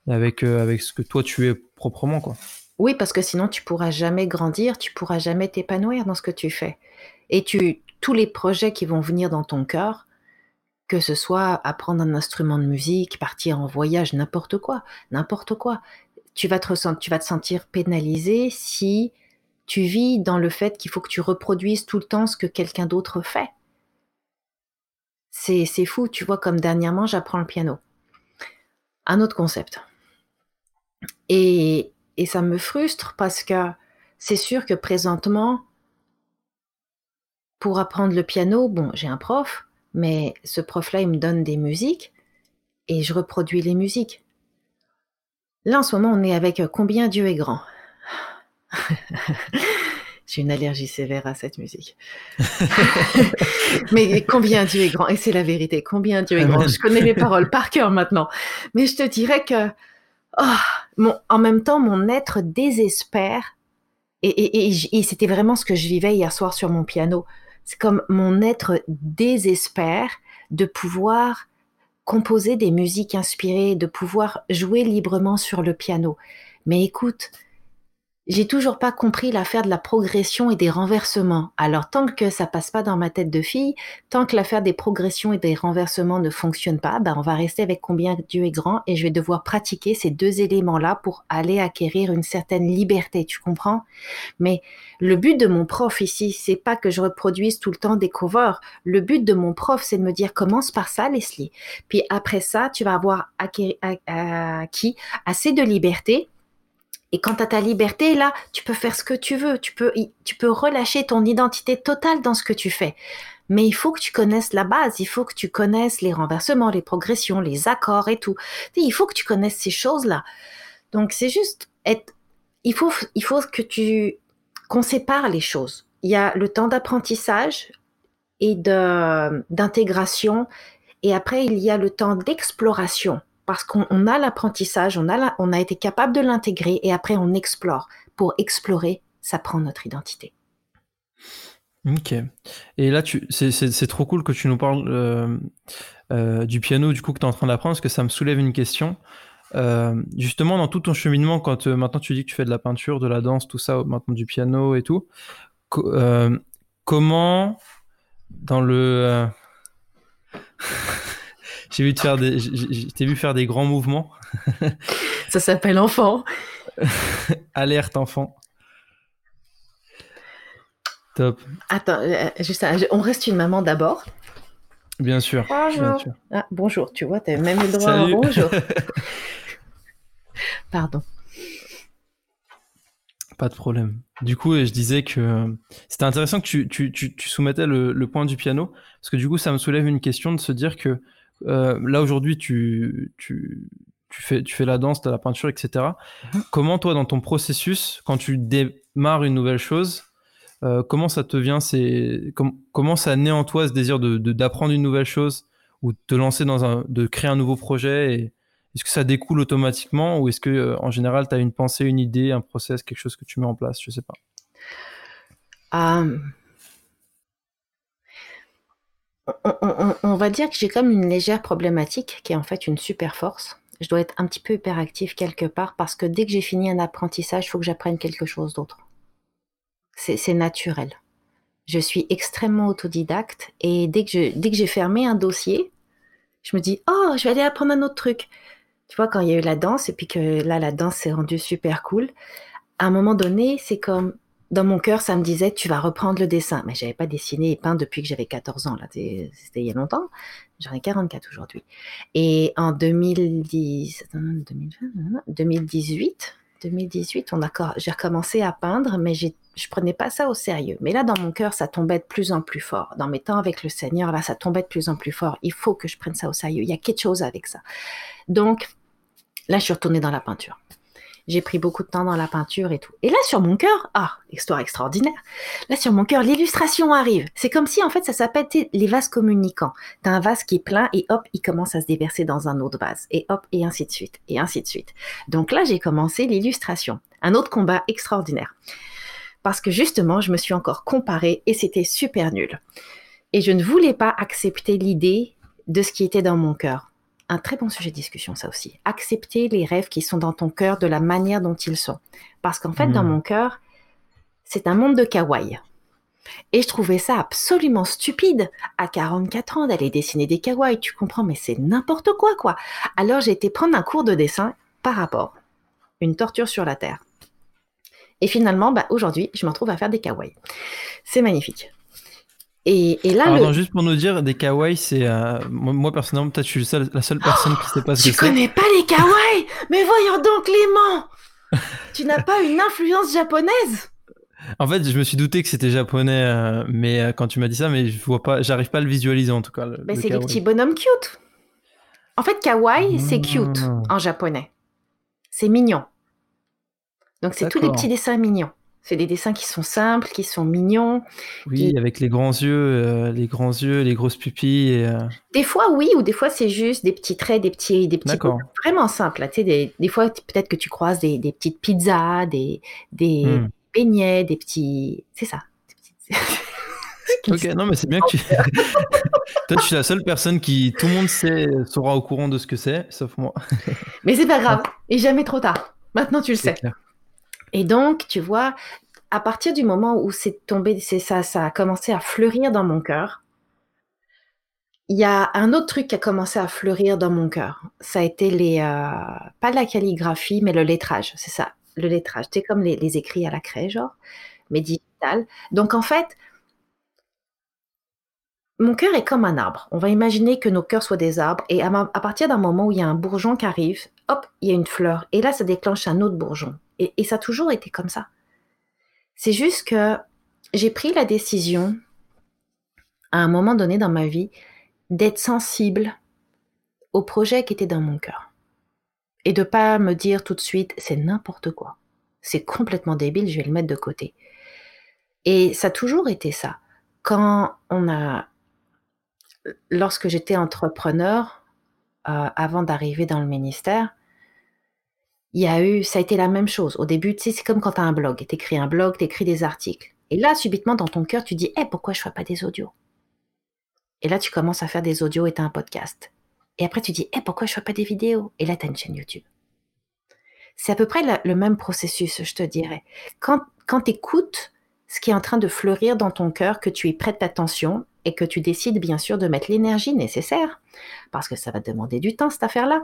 et avec, euh, avec ce que toi tu es proprement, quoi. Oui, parce que sinon, tu pourras jamais grandir, tu pourras jamais t'épanouir dans ce que tu fais. Et tu, tous les projets qui vont venir dans ton cœur, que ce soit apprendre un instrument de musique, partir en voyage, n'importe quoi, n'importe quoi, tu vas te tu vas te sentir pénalisé si tu vis dans le fait qu'il faut que tu reproduises tout le temps ce que quelqu'un d'autre fait. C'est, c'est fou, tu vois, comme dernièrement, j'apprends le piano. Un autre concept. Et, et ça me frustre parce que c'est sûr que présentement, pour apprendre le piano, bon, j'ai un prof, mais ce prof-là, il me donne des musiques et je reproduis les musiques. Là, en ce moment, on est avec Combien Dieu est grand? J'ai une allergie sévère à cette musique. Mais combien Dieu est grand, et c'est la vérité, combien Dieu est grand. Je connais les paroles par cœur maintenant. Mais je te dirais que, oh, en même temps, mon être désespère. Et, et c'était vraiment ce que je vivais hier soir sur mon piano. C'est comme mon être désespère de pouvoir composer des musiques inspirées, de pouvoir jouer librement sur le piano. Mais écoute, j'ai toujours pas compris l'affaire de la progression et des renversements. Alors tant que ça passe pas dans ma tête de fille, tant que l'affaire des progressions et des renversements ne fonctionne pas, ben on va rester avec combien Dieu est grand et je vais devoir pratiquer ces deux éléments-là pour aller acquérir une certaine liberté, tu comprends? Mais le but de mon prof ici, c'est pas que je reproduise tout le temps des covers. Le but de mon prof, c'est de me dire commence par ça, Leslie. Puis après ça, tu vas avoir acquis assez de liberté et quant à ta liberté, là, tu peux faire ce que tu veux. Tu peux, tu peux relâcher ton identité totale dans ce que tu fais. Mais il faut que tu connaisses la base. Il faut que tu connaisses les renversements, les progressions, les accords et tout. Il faut que tu connaisses ces choses-là. Donc, c'est juste être, il faut, il faut que tu, qu'on sépare les choses. Il y a le temps d'apprentissage et d'intégration. Et après, il y a le temps d'exploration parce qu'on a l'apprentissage, on a, été capable de l'intégrer et après on explore. Pour explorer, ça prend notre identité. Ok. Et là, c'est trop cool que tu nous parles euh, euh, du piano, du coup, que tu es en train d'apprendre, parce que ça me soulève une question. Euh, justement, dans tout ton cheminement, quand maintenant tu dis que tu fais de la peinture, de la danse, tout ça, maintenant du piano et tout, comment, dans le. J'ai vu te faire des, t'ai vu faire des grands mouvements. Ça s'appelle enfant. Alerte enfant. Top. Attends, euh, juste, on reste une maman d'abord. Bien sûr. Bonjour. Ah, bonjour, tu vois, tu as même eu le droit à bonjour. Pardon. Pas de problème. Du coup, je disais que c'était intéressant que tu, tu, tu, tu soumettais le, le, point du piano, parce que du coup, ça me soulève une question de se dire que euh, là aujourd'hui tu, tu, tu, fais, tu fais la danse, tu as la peinture, etc. Mhm. Comment toi dans ton processus, quand tu démarres une nouvelle chose, euh, comment ça te vient c'est Comment ça naît en toi ce désir de, d'apprendre une nouvelle chose ou de te lancer dans un, de créer un nouveau projet et, Est-ce que ça découle automatiquement ou est-ce que euh, en général tu as une pensée, une idée, un process, quelque chose que tu mets en place? Je sais pas. On, va dire que j'ai comme une légère problématique qui est en fait une super force. Je dois être un petit peu hyperactif quelque part parce que dès que j'ai fini un apprentissage, il faut que j'apprenne quelque chose d'autre. C'est naturel. Je suis extrêmement autodidacte et dès que j'ai fermé un dossier, je me dis oh je vais aller apprendre un autre truc. Tu vois quand il y a eu la danse et puis que là la danse s'est rendue super cool. À un moment donné, c'est comme dans mon cœur, ça me disait, tu vas reprendre le dessin. Mais j'avais pas dessiné et peint depuis que j'avais 14 ans. Là, c'était il y a longtemps. J'en ai 44 aujourd'hui. Et en 2010, 2018, 2018, on a, j'ai recommencé à peindre, mais je prenais pas ça au sérieux. Mais là, dans mon cœur, ça tombait de plus en plus fort. Dans mes temps avec le Seigneur, là, ça tombait de plus en plus fort. Il faut que je prenne ça au sérieux. Il y a quelque chose avec ça. Donc, là, je suis retournée dans la peinture. J'ai pris beaucoup de temps dans la peinture et tout. Et là, sur mon cœur, ah, histoire extraordinaire. Là, sur mon cœur, l'illustration arrive. C'est comme si, en fait, ça s'appelle les vases communicants. T'as un vase qui est plein et hop, il commence à se déverser dans un autre vase. Et hop, et ainsi de suite. Et ainsi de suite. Donc là, j'ai commencé l'illustration. Un autre combat extraordinaire. Parce que justement, je me suis encore comparée et c'était super nul. Et je ne voulais pas accepter l'idée de ce qui était dans mon cœur un très bon sujet de discussion, ça aussi. Accepter les rêves qui sont dans ton cœur de la manière dont ils sont. Parce qu'en fait, dans hmm. mon cœur, c'est un monde de kawaii. Et je trouvais ça absolument stupide à 44 ans d'aller dessiner des kawaii, tu comprends, mais c'est n'importe quoi, quoi. Alors j'ai été prendre un cours de dessin par rapport. Une torture sur la terre. Et finalement, bah, aujourd'hui, je m'en trouve à faire des kawaii. C'est magnifique. Et, là, juste pour nous dire, des kawaii, c'est euh, moi, personnellement, peut-être je suis la seule personne qui sait pas ce que c'est. Tu connais pas les kawaii? Mais voyons donc, Clément Tu n'as pas une influence japonaise? En fait, je me suis douté que c'était japonais, euh, mais euh, quand tu m'as dit ça, mais je vois pas, j'arrive pas à le visualiser en tout cas. mais c'est les petits bonhommes cute. En fait, kawaii, c'est cute ah. en japonais. C'est mignon. Donc c'est tous les petits dessins mignons. C'est des dessins qui sont simples, qui sont mignons. Oui, Qui- avec les grands yeux, euh, les grands yeux, les grosses pupilles. Et, euh, Des fois oui, ou des fois c'est juste des petits traits, des petits, des petits vraiment simples. là. Tu sais, des, des fois peut-être que tu croises des, des petites pizzas, des, des Hmm. beignets, des petits. C'est ça. Des petites- Ok, non, mais c'est bien que tu. Toi, tu es la seule personne qui, tout le monde sait, sera au courant de ce que c'est, sauf moi. Mais c'est pas grave. Et jamais trop tard. Maintenant tu le sais. clair. Et donc, tu vois, à partir du moment où c'est tombé, c'est ça, a commencé à fleurir dans mon cœur. Il y a un autre truc qui a commencé à fleurir dans mon cœur. Ça a été les, euh, pas la calligraphie, mais le lettrage. C'est ça, le lettrage. C'est comme les, écrits à la craie, genre, mais. Donc en fait, mon cœur est comme un arbre. On va imaginer que nos cœurs soient des arbres. Et à, à partir d'un moment où il y a un bourgeon qui arrive, hop, il y a une fleur. Et là, ça déclenche un autre bourgeon. Et, ça a toujours été comme ça. C'est juste que j'ai pris la décision, à un moment donné dans ma vie, d'être sensible au projet qui était dans mon cœur. Et de pas me dire tout de suite, c'est n'importe quoi. C'est complètement débile, je vais le mettre de côté. Et ça a toujours été ça. Quand on a, lorsque j'étais entrepreneur, euh, avant d'arriver dans le ministère, il y a eu, ça a été la même chose. Au début, tu sais, c'est comme quand tu as un blog. Tu écris un blog, tu écris des articles. Et là, subitement, dans ton cœur, tu dis, Eh, pourquoi je ne fais pas des audios? Et là, tu commences à faire des audios et tu as un podcast. Et après, tu dis, Eh, pourquoi je ne fais pas des vidéos? Et là, tu as une chaîne YouTube. C'est à peu près le même processus, je te dirais. Quand, quand tu écoutes ce qui est en train de fleurir dans ton cœur, que tu y prêtes attention et que tu décides bien sûr de mettre l'énergie nécessaire, parce que ça va te demander du temps, cette affaire-là,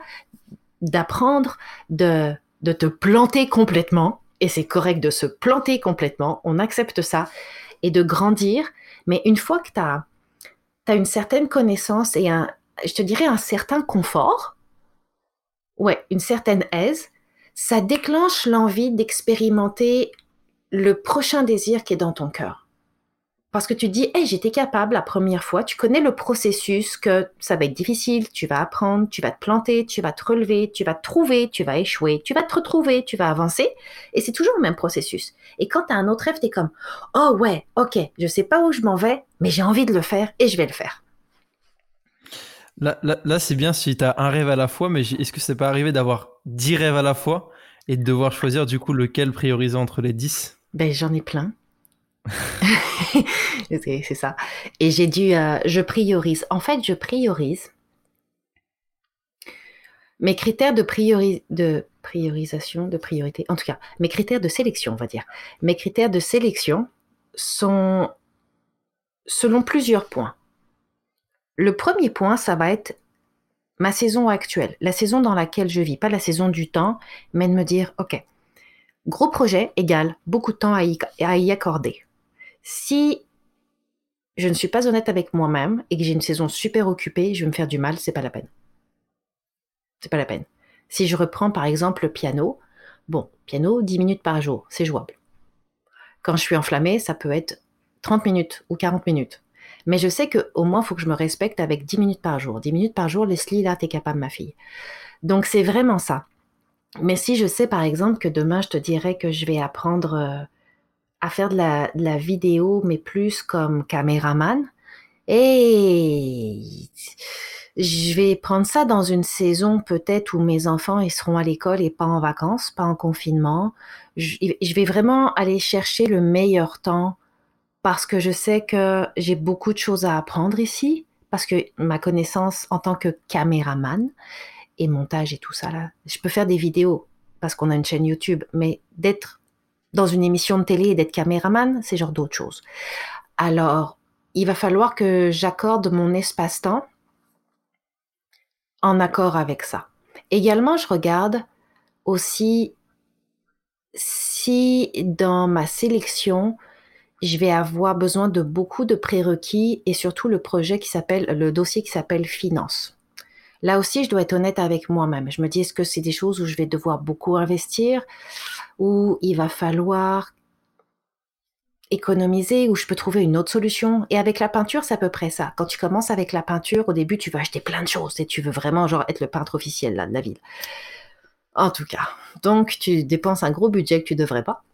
d'apprendre, de, de te planter complètement, et c'est correct de se planter complètement, on accepte ça, et de grandir, mais une fois que tu as, une certaine connaissance et un, je te dirais un certain confort, ouais, une certaine aise, ça déclenche l'envie d'expérimenter le prochain désir qui est dans ton cœur. Parce que tu te dis, hey, j'étais capable la première fois, tu connais le processus, que ça va être difficile, tu vas apprendre, tu vas te planter, tu vas te relever, tu vas te trouver, tu vas échouer, tu vas te retrouver, tu vas avancer, et c'est toujours le même processus. Et quand tu as un autre rêve, tu es comme, oh ouais, ok, je sais pas où je m'en vais, mais j'ai envie de le faire et je vais le faire. Là, là, là, c'est bien si tu as un rêve à la fois, mais est-ce que c'est pas arrivé d'avoir 10 rêves à la fois et de devoir choisir du coup lequel prioriser entre les 10 Ben, j'en ai plein. c'est ça. Et j'ai dû, euh, je priorise. En fait, je priorise. Mes critères de, priori- de priorisation, de priorité, en tout cas, mes critères de sélection, on va dire. Mes critères de sélection sont selon plusieurs points. Le premier point, ça va être ma saison actuelle, la saison dans laquelle je vis, pas la saison du temps, mais de me dire, OK, gros projet égale beaucoup de temps à y, à y accorder. Si je ne suis pas honnête avec moi-même et que j'ai une saison super occupée, je vais me faire du mal, c'est pas la peine. C'est pas la peine. Si je reprends par exemple le piano, bon, piano 10 minutes par jour, c'est jouable. Quand je suis enflammée, ça peut être 30 minutes ou 40 minutes. Mais je sais qu'au moins, il faut que je me respecte avec 10 minutes par jour. 10 minutes par jour, Leslie, là, t'es capable, ma fille. Donc, c'est vraiment ça. Mais si je sais, par exemple, que demain, je te dirais que je vais apprendre euh, à faire de la, vidéo, mais plus comme caméraman, et je vais prendre ça dans une saison peut-être où mes enfants ils seront à l'école et pas en vacances, pas en confinement. Je vais vraiment aller chercher le meilleur temps parce que je sais que j'ai beaucoup de choses à apprendre ici, parce que ma connaissance en tant que caméraman et montage et tout ça là, je peux faire des vidéos parce qu'on a une chaîne YouTube, mais d'être dans une émission de télé et d'être caméraman, c'est genre d'autres choses. Alors, il va falloir que j'accorde mon espace-temps en accord avec ça. Également, je regarde aussi si dans ma sélection, je vais avoir besoin de beaucoup de prérequis et surtout le projet qui s'appelle, le dossier qui s'appelle finance. Là aussi, je dois être honnête avec moi-même. Je me dis, est-ce que c'est des choses où je vais devoir beaucoup investir, où il va falloir économiser, où je peux trouver une autre solution? Et avec la peinture, c'est à peu près ça. Quand tu commences avec la peinture, au début, tu vas acheter plein de choses et tu veux vraiment genre être le peintre officiel là, de la ville. En tout cas. Donc, tu dépenses un gros budget que tu devrais pas.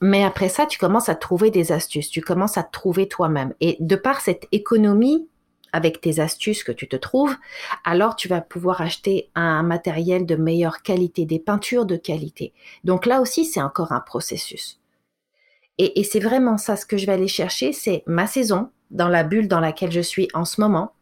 Mais après ça, tu commences à trouver des astuces. Tu commences à te trouver toi-même. Et de par cette économie avec tes astuces que tu te trouves, alors tu vas pouvoir acheter un matériel de meilleure qualité, des peintures de qualité. Donc là aussi, c'est encore un processus. Et, et c'est vraiment ça, ce que je vais aller chercher, c'est ma saison, dans la bulle dans laquelle je suis en ce moment,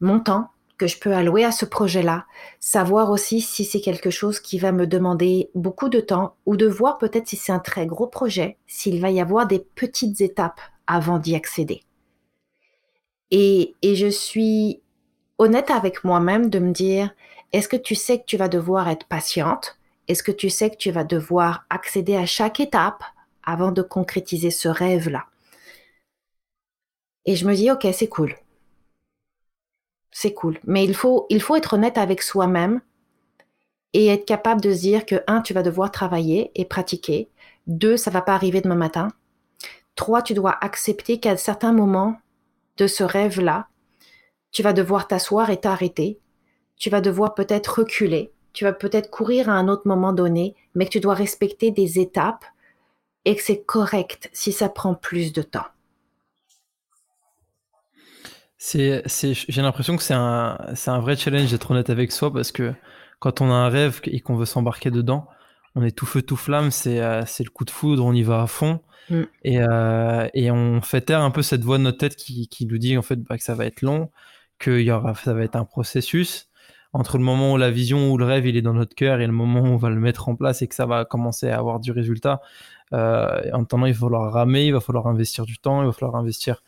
mon temps, que je peux allouer à ce projet-là, savoir aussi si c'est quelque chose qui va me demander beaucoup de temps ou de voir peut-être si c'est un très gros projet, s'il va y avoir des petites étapes avant d'y accéder. Et, je suis honnête avec moi-même de me dire, est-ce que tu sais que tu vas devoir être patiente? Est-ce que tu sais que tu vas devoir accéder à chaque étape avant de concrétiser ce rêve-là? Et je me dis, ok, c'est cool c'est cool. Mais il faut, il faut être honnête avec soi-même et être capable de se dire que, un, tu vas devoir travailler et pratiquer. Deux, ça va pas arriver demain matin. Trois, tu dois accepter qu'à certains moments de ce rêve-là, tu vas devoir t'asseoir et t'arrêter. Tu vas devoir peut-être reculer. Tu vas peut-être courir à un autre moment donné, mais que tu dois respecter des étapes et que c'est correct si ça prend plus de temps. C'est, j'ai l'impression que c'est un, un vrai challenge d'être honnête avec soi parce que quand on a un rêve et qu'on veut s'embarquer dedans, on est tout feu tout flamme, c'est, euh, c'est le coup de foudre, on y va à fond mm. et, euh, et on fait taire un peu cette voix de notre tête qui, qui nous dit en fait bah, que ça va être long, que y aura, ça va être un processus entre le moment où la vision ou le rêve il est dans notre cœur et le moment où on va le mettre en place et que ça va commencer à avoir du résultat. Euh, en attendant, il va falloir ramer, il va falloir investir du temps, il va falloir investir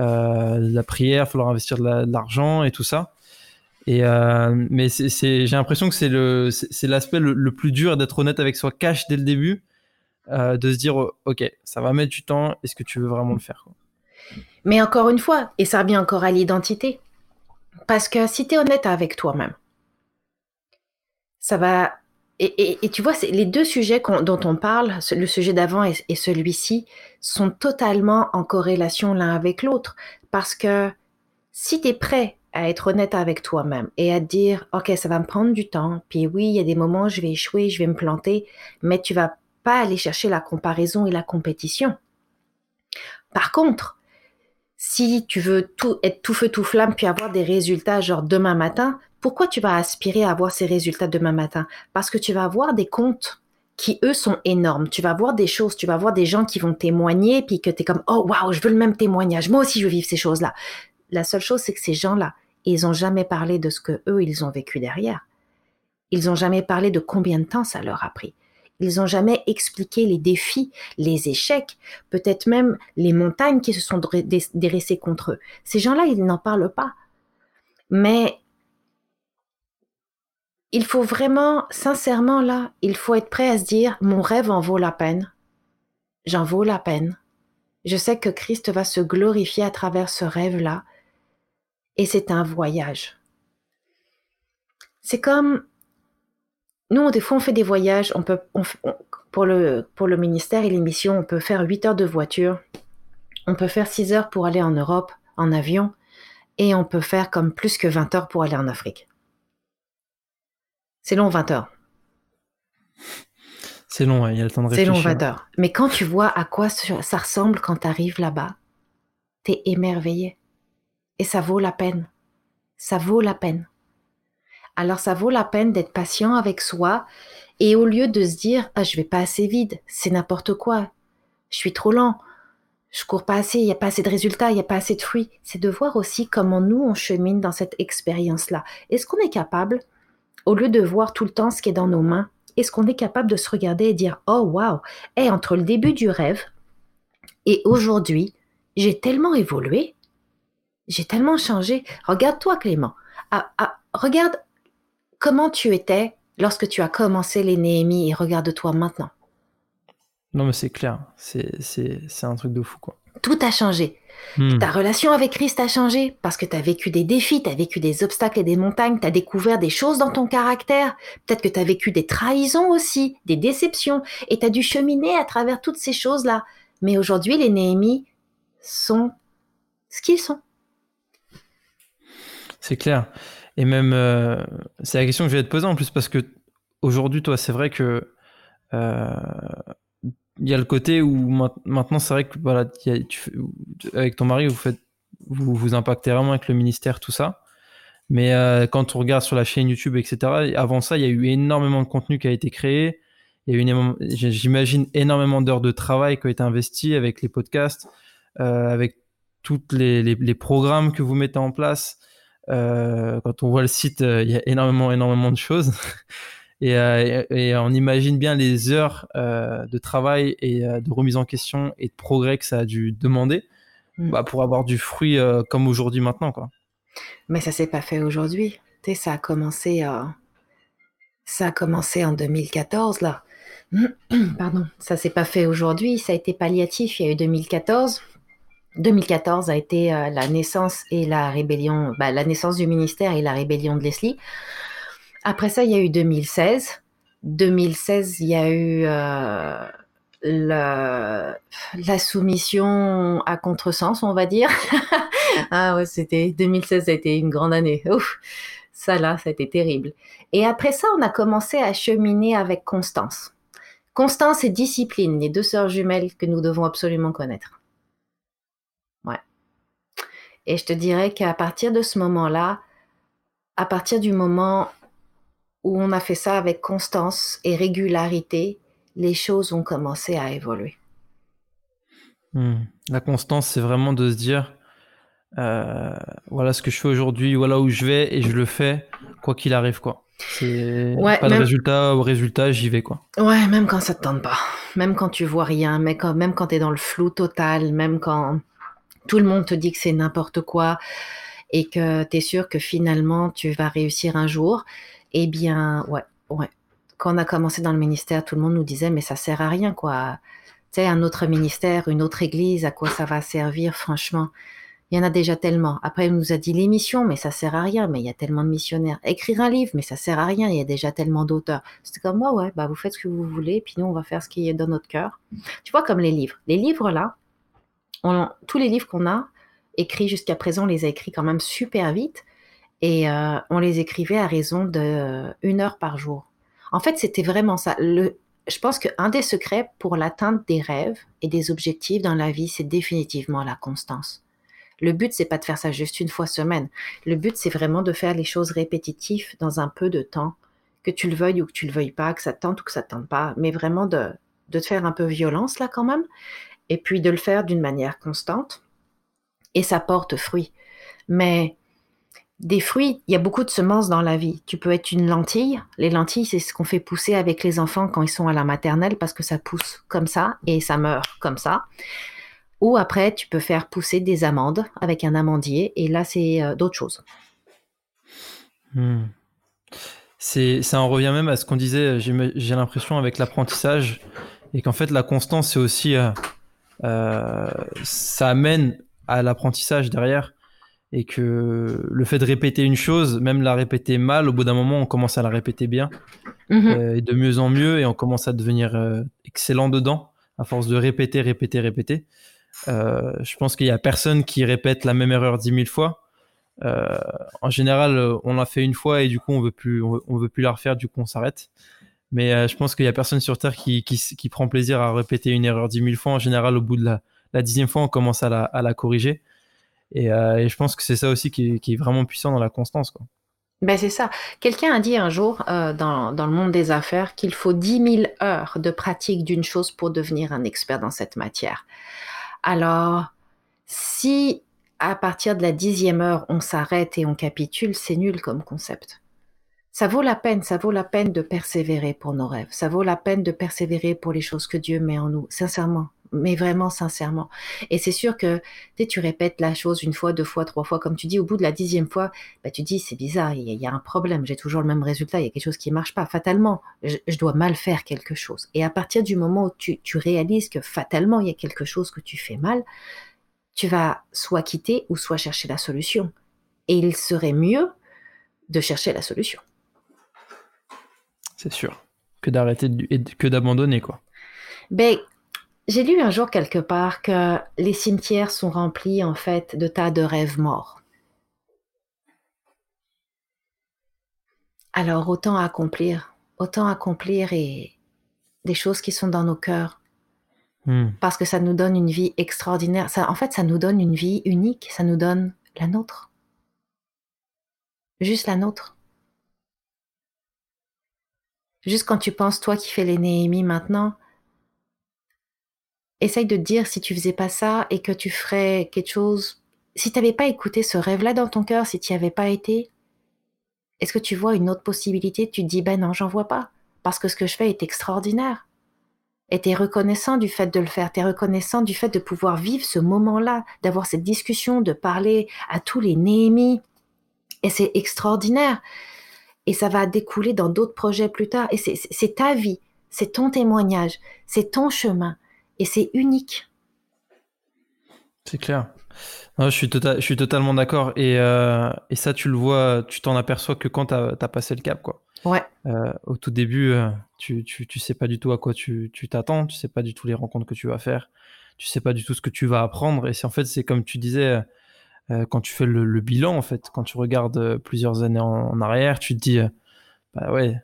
euh, la prière, il va falloir investir de l'argent et tout ça. Et euh, mais j'ai l'impression que c'est l'aspect le, plus dur d'être honnête avec soi, cash dès le début, euh, de se dire ok, ça va mettre du temps. Est-ce que tu veux vraiment le faire Mais encore une fois, et ça revient encore à l'identité, parce que si tu es honnête avec toi-même, ça va et, tu vois, les deux sujets dont on parle, le sujet d'avant et, celui-ci, sont totalement en corrélation l'un avec l'autre. Parce que si tu es prêt à être honnête avec toi-même et à dire, OK, ça va me prendre du temps, puis oui, il y a des moments où je vais échouer, je vais me planter, mais tu vas pas aller chercher la comparaison et la compétition. Par contre, si tu veux être tout feu, tout flamme, puis avoir des résultats genre demain matin, pourquoi tu vas aspirer à avoir ces résultats demain matin? Parce que tu vas avoir des comptes qui, eux, sont énormes. Tu vas voir des choses, tu vas voir des gens qui vont témoigner, puis que tu es comme, oh, waouh, je veux le même témoignage. Moi aussi, je veux vivre ces choses-là. La seule chose, c'est que ces gens-là, ils n'ont jamais parlé de ce que eux, ils ont vécu derrière. Ils n'ont jamais parlé de combien de temps ça leur a pris. Ils n'ont jamais expliqué les défis, les échecs, peut-être même les montagnes qui se sont dressées contre eux. Ces gens-là, ils n'en parlent pas. Mais il faut vraiment, sincèrement, là, il faut être prêt à se dire, mon rêve en vaut la peine. J'en vaut la peine. Je sais que Christ va se glorifier à travers ce rêve-là. Et c'est un voyage. C'est comme, nous, des fois, on fait des voyages, on peut, pour, le, pour le ministère et les missions, on peut faire 8 heures de voiture, on peut faire 6 heures pour aller en Europe, en avion, et on peut faire comme plus que 20 heures pour aller en Afrique. C'est long 20 heures. C'est long, il y a le temps de réfléchir. C'est long 20 heures. Mais quand tu vois à quoi ça ressemble quand tu arrives là-bas, t'es émerveillé. Et ça vaut la peine. Ça vaut la peine. Alors ça vaut la peine d'être patient avec soi et au lieu de se dire ah je vais pas assez vite, c'est n'importe quoi, je suis trop lent, je cours pas assez, il y a pas assez de résultats, il y a pas assez de fruits, c'est de voir aussi comment nous on chemine dans cette expérience là. Est-ce qu'on est capable au lieu de voir tout le temps ce qui est dans nos mains, est-ce qu'on est capable de se regarder et dire Oh waouh, et entre le début du rêve et aujourd'hui, j'ai tellement évolué, j'ai tellement changé. Regarde-toi, Clément. Ah, ah, regarde comment tu étais lorsque tu as commencé les Néhémies et regarde-toi maintenant. Non, mais c'est clair. C'est un truc de fou, quoi. Tout a changé. Hmm. Ta relation avec Christ a changé parce que tu as vécu des défis, tu as vécu des obstacles et des montagnes, tu as découvert des choses dans ton caractère, peut-être que tu as vécu des trahisons aussi, des déceptions, et tu as dû cheminer à travers toutes ces choses-là. Mais aujourd'hui, les Néhémies sont ce qu'ils sont. C'est clair. Et même, euh, c'est la question que je vais te poser en plus parce que aujourd'hui, toi, c'est vrai que euh, il y a le côté où maintenant, c'est vrai que voilà, avec ton mari, vous faites, vous vous impactez vraiment avec le ministère, tout ça. Mais euh, quand on regarde sur la chaîne YouTube, etc., avant ça, il y a eu énormément de contenu qui a été créé. Il y a eu, j'imagine, énormément d'heures de travail qui ont été investies avec les podcasts, avec les, les, programmes que vous mettez en place. Euh, quand on voit le site, euh, il y a énormément, énormément de choses. et, euh, et, on imagine bien les heures de travail et de remise en question et de progrès que ça a dû demander mm. bah, pour avoir du fruit comme aujourd'hui maintenant. Quoi. Mais ça s'est pas fait aujourd'hui. Ça a commencé, ça a commencé en 2014 là. Pardon, ça s'est pas fait aujourd'hui. Ça a été palliatif. Il y a eu 2014 2014 a été euh, la naissance et la rébellion, bah, la naissance du ministère et la rébellion de Leslie. Après ça, il y a eu 2016. 2016, il y a eu euh, la soumission à contresens, on va dire. ah c'était 2016, ça a été une grande année. Ouf, ça là, ça a été terrible. Et après ça, on a commencé à cheminer avec Constance. Constance et Discipline, les deux sœurs jumelles que nous devons absolument connaître. Et je te dirais qu'à partir de ce moment-là, à partir du moment où on a fait ça avec constance et régularité, les choses ont commencé à évoluer. Hmm. La constance, c'est vraiment de se dire, euh, voilà ce que je fais aujourd'hui, voilà où je vais et je le fais quoi qu'il arrive quoi. C'est pas de résultat au résultat, j'y vais quoi. Ouais, même quand ça te tente pas, même quand tu vois rien, même quand, même quand tu es dans le flou total, même quand tout le monde te dit que c'est n'importe quoi et que tu es sûr que finalement tu vas réussir un jour, eh bien, ouais, ouais. Quand on a commencé dans le ministère, tout le monde nous disait, mais ça sert à rien, quoi. Tu sais, un autre ministère, une autre église, à quoi ça va servir, franchement? Il y en a déjà tellement. Après, il nous a dit l'émission, mais ça sert à rien, mais il y a tellement de missionnaires. Écrire un livre, mais ça sert à rien, il y a déjà tellement d'auteurs. C'était comme moi, ouais, bah vous faites ce que vous voulez, puis nous, on va faire ce qui est dans notre cœur. Tu vois, comme les livres. Les livres, là, tous les livres qu'on a écrits jusqu'à présent, on les a écrits quand même super vite et euh, on les écrivait à raison de euh, une heure par jour. En fait, c'était vraiment ça. Le, je pense qu'un des secrets pour l'atteinte des rêves et des objectifs dans la vie, c'est définitivement la constance. Le but, c'est pas de faire ça juste une fois semaine. Le but, c'est vraiment de faire les choses répétitives dans un peu de temps, que tu le veuilles ou que tu le veuilles pas, que ça tente ou que ça tente pas, mais vraiment de, de te faire un peu violence là quand même, et puis de le faire d'une manière constante, et ça porte fruit. Mais des fruits, il y a beaucoup de semences dans la vie. Tu peux être une lentille. Les lentilles, c'est ce qu'on fait pousser avec les enfants quand ils sont à la maternelle parce que ça pousse comme ça et ça meurt comme ça. Ou après, tu peux faire pousser des amandes avec un amandier et là, c'est euh, d'autres choses. Hmm. C'est, ça en revient même à ce qu'on disait, j'ai, l'impression, avec l'apprentissage et qu'en fait, la constance, c'est aussi euh, ça amène à l'apprentissage derrière et que le fait de répéter une chose, même la répéter mal, au bout d'un moment, on commence à la répéter bien mhm. euh, et de mieux en mieux et on commence à devenir euh, excellent dedans à force de répéter, répéter, répéter. je pense qu'il y a personne qui répète la même erreur dix mille fois. en général, on l'a fait une fois et du coup, on veut plus, on veut plus la refaire. Du coup, on s'arrête. Mais euh, je pense qu'il y a personne sur Terre qui, qui, prend plaisir à répéter une erreur dix mille fois. En général, au bout de la, dixième fois, on commence à la, à la corriger. Et, euh, je pense que c'est ça aussi qui qui est, vraiment puissant dans la constance. Ben c'est ça. Quelqu'un a dit un jour euh, dans, dans, le monde des affaires qu'il faut dix mille heures de pratique d'une chose pour devenir un expert dans cette matière. Alors, si à partir de la dixième heure, on s'arrête et on capitule, c'est nul comme concept. Ça vaut la peine, ça vaut la peine de persévérer pour nos rêves. Ça vaut la peine de persévérer pour les choses que Dieu met en nous, sincèrement, mais vraiment sincèrement. Et c'est sûr que tu, répètes la chose une fois, deux fois, trois fois, comme tu dis, au bout de la dixième fois, bah, tu dis c'est bizarre, il y, a un problème, j'ai toujours le même résultat, il y a quelque chose qui marche pas. Fatalement, je, dois mal faire quelque chose. Et à partir du moment où tu, tu réalises que fatalement il y a quelque chose que tu fais mal, tu vas soit quitter ou soit chercher la solution. Et il serait mieux de chercher la solution. C'est sûr. Que d'arrêter que d'abandonner, quoi. Ben, j'ai lu un jour quelque part que les cimetières sont remplis, en fait, de tas de rêves morts. Alors autant accomplir, autant accomplir et des choses qui sont dans nos cœurs. Hmm. Parce que ça nous donne une vie extraordinaire. Ça, en fait, ça nous donne une vie unique. Ça nous donne la nôtre. Juste la nôtre. Juste quand tu penses, toi qui fais les Néhémies maintenant, essaye de te dire si tu faisais pas ça et que tu ferais quelque chose. Si tu n'avais pas écouté ce rêve-là dans ton cœur, si tu n'y avais pas été, est-ce que tu vois une autre possibilité? Tu te dis, ben non, j'en vois pas. Parce que ce que je fais est extraordinaire. Et tu es reconnaissant du fait de le faire, tu es reconnaissant du fait de pouvoir vivre ce moment-là, d'avoir cette discussion, de parler à tous les Néhémies. Et c'est extraordinaire et ça va découler dans d'autres projets plus tard. Et c'est ta vie, c'est ton témoignage, c'est ton chemin, et c'est unique. C'est clair. je, suis tota-, je suis totalement d'accord. Et, euh, et, ça, tu le vois, tu t'en aperçois que quand tu as, passé le cap. Quoi. Ouais. Euh, au tout début, euh, tu, tu, tu, sais pas du tout à quoi tu t'attends, tu, sais pas du tout les rencontres que tu vas faire, tu sais pas du tout ce que tu vas apprendre. Et c'est en fait, c'est comme tu disais, quand tu fais le, bilan, en fait, quand tu regardes euh, plusieurs années en, arrière, tu te dis, euh, bah ouais,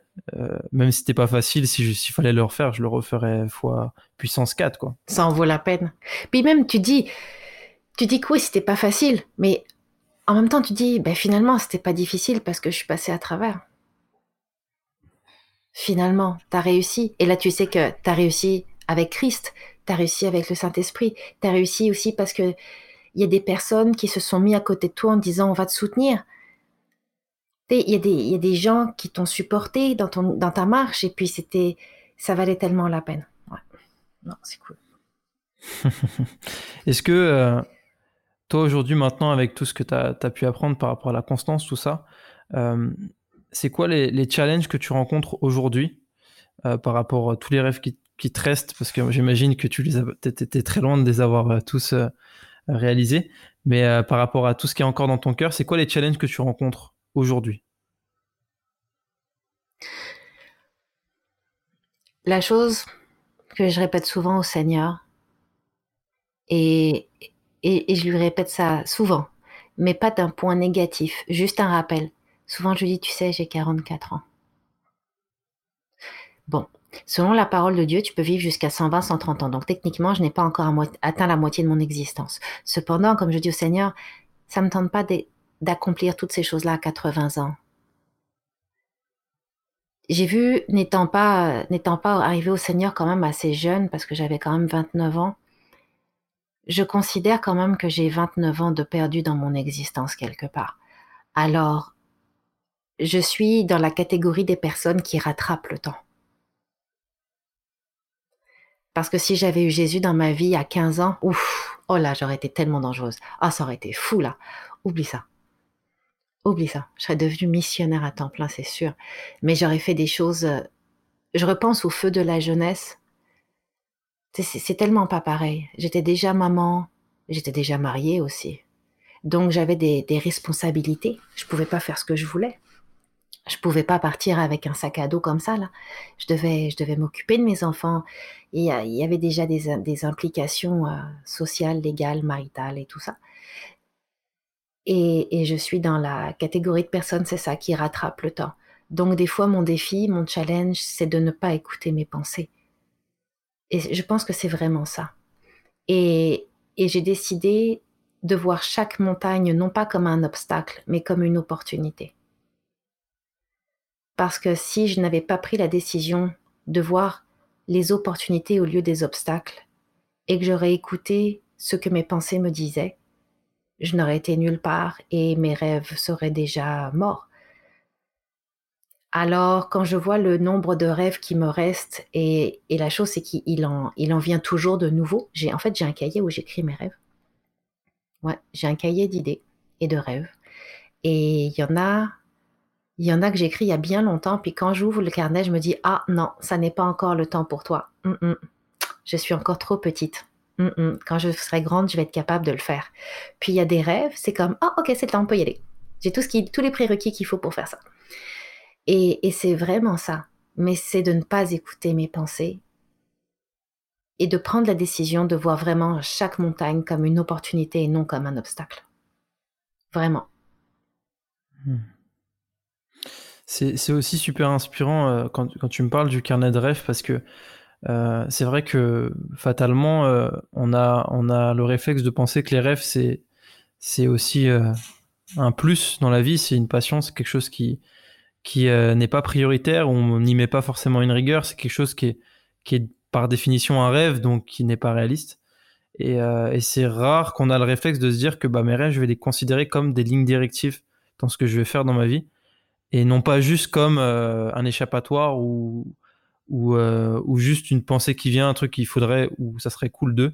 même si c'était pas facile, si s'il fallait le refaire, je le referais fois puissance 4, quoi. Ça en vaut la peine. Puis même, tu dis, tu dis que oui, c'était pas facile, mais en même temps, tu dis, ben finalement, c'était pas difficile parce que je suis passé à travers. Finalement, tu as réussi. Et là, tu sais que tu as réussi avec Christ, tu as réussi avec le Saint-Esprit, tu as réussi aussi parce que il y a des personnes qui se sont mis à côté de toi en disant on va te soutenir. Il y, y a des gens qui t'ont supporté dans, ton, dans ta marche et puis c'était, ça valait tellement la peine. Non, c'est cool. Est-ce que euh, toi aujourd'hui, maintenant, avec tout ce que tu as, pu apprendre par rapport à la constance, tout ça, euh, c'est quoi les, les, challenges que tu rencontres aujourd'hui euh, par rapport à tous les rêves qui, qui te restent? Parce que j'imagine que tu les étais très loin de les avoir tous réaliser. Mais euh, par rapport à tout ce qui est encore dans ton cœur, c'est quoi les challenges que tu rencontres aujourd'hui? La chose que je répète souvent au Seigneur, et, et, je lui répète ça souvent, mais pas d'un point négatif, juste un rappel. Souvent je lui dis, tu sais, j'ai 44 ans. Bon, Selon la parole de Dieu, tu peux vivre jusqu'à 120, 130 ans. Donc techniquement, je n'ai pas encore atteint la moitié de mon existence. Cependant, comme je dis au Seigneur, ça ne me tente pas d'accomplir toutes ces choses-là à 80 ans. J'ai vu, n'étant pas, arrivé au Seigneur quand même assez jeune, parce que j'avais quand même 29 ans, je considère quand même que j'ai 29 ans de perdu dans mon existence quelque part. Alors, je suis dans la catégorie des personnes qui rattrapent le temps. Parce que si j'avais eu Jésus dans ma vie à 15 ans, ouf, oh là, j'aurais été tellement dangereuse. Ah, ça aurait été fou là. Oublie ça. Oublie ça. Je serais devenue missionnaire à temps plein, c'est sûr. Mais j'aurais fait des choses. Euh, je repense au feu de la jeunesse. C'est tellement pas pareil. J'étais déjà maman, j'étais déjà mariée aussi. Donc j'avais des, des responsabilités. Je pouvais pas faire ce que je voulais je pouvais pas partir avec un sac à dos comme ça là. Je devais, je devais m'occuper de mes enfants. il y avait déjà des, implications euh, sociales, légales, maritales et tout ça. Et, je suis dans la catégorie de personnes, c'est ça, qui rattrape le temps. Donc des fois, mon défi, mon challenge, c'est de ne pas écouter mes pensées. Et je pense que c'est vraiment ça. et j'ai décidé de voir chaque montagne non pas comme un obstacle, mais comme une opportunité. Parce que si je n'avais pas pris la décision de voir les opportunités au lieu des obstacles, et que j'aurais écouté ce que mes pensées me disaient, je n'aurais été nulle part et mes rêves seraient déjà morts. Alors, quand je vois le nombre de rêves qui me restent, et, la chose, c'est qu'il en, vient toujours de nouveau. J'ai, en fait, j'ai un cahier où j'écris mes rêves. Ouais, j'ai un cahier d'idées et de rêves. Et il y en a il y en a que j'écris il y a bien longtemps, puis quand j'ouvre le carnet, je me dis Ah non, ça n'est pas encore le temps pour toi. Je suis encore trop petite. Quand je serai grande, je vais être capable de le faire. Puis il y a des rêves, c'est comme Ah ok, c'est le temps, on peut y aller. J'ai tout ce qui, tous les prérequis qu'il faut pour faire ça. Et, et c'est vraiment ça. Mais c'est de ne pas écouter mes pensées et de prendre la décision de voir vraiment chaque montagne comme une opportunité et non comme un obstacle. Vraiment. Hmm. C'est aussi super inspirant euh, quand, tu me parles du carnet de rêve parce que euh, c'est vrai que fatalement, euh, on, a, on a le réflexe de penser que les rêves, c'est aussi un plus dans la vie, c'est une passion, c'est quelque chose qui, qui n'est pas prioritaire, on n'y met pas forcément une rigueur, c'est quelque chose qui est, qui est par définition un rêve, donc qui n'est pas réaliste. Et, et c'est rare qu'on a le réflexe de se dire que bah, mes rêves, je vais les considérer comme des lignes directives dans ce que je vais faire dans ma vie, et non pas juste comme un échappatoire ou, euh, ou juste une pensée qui vient, un truc qu'il faudrait ou ça serait cool de,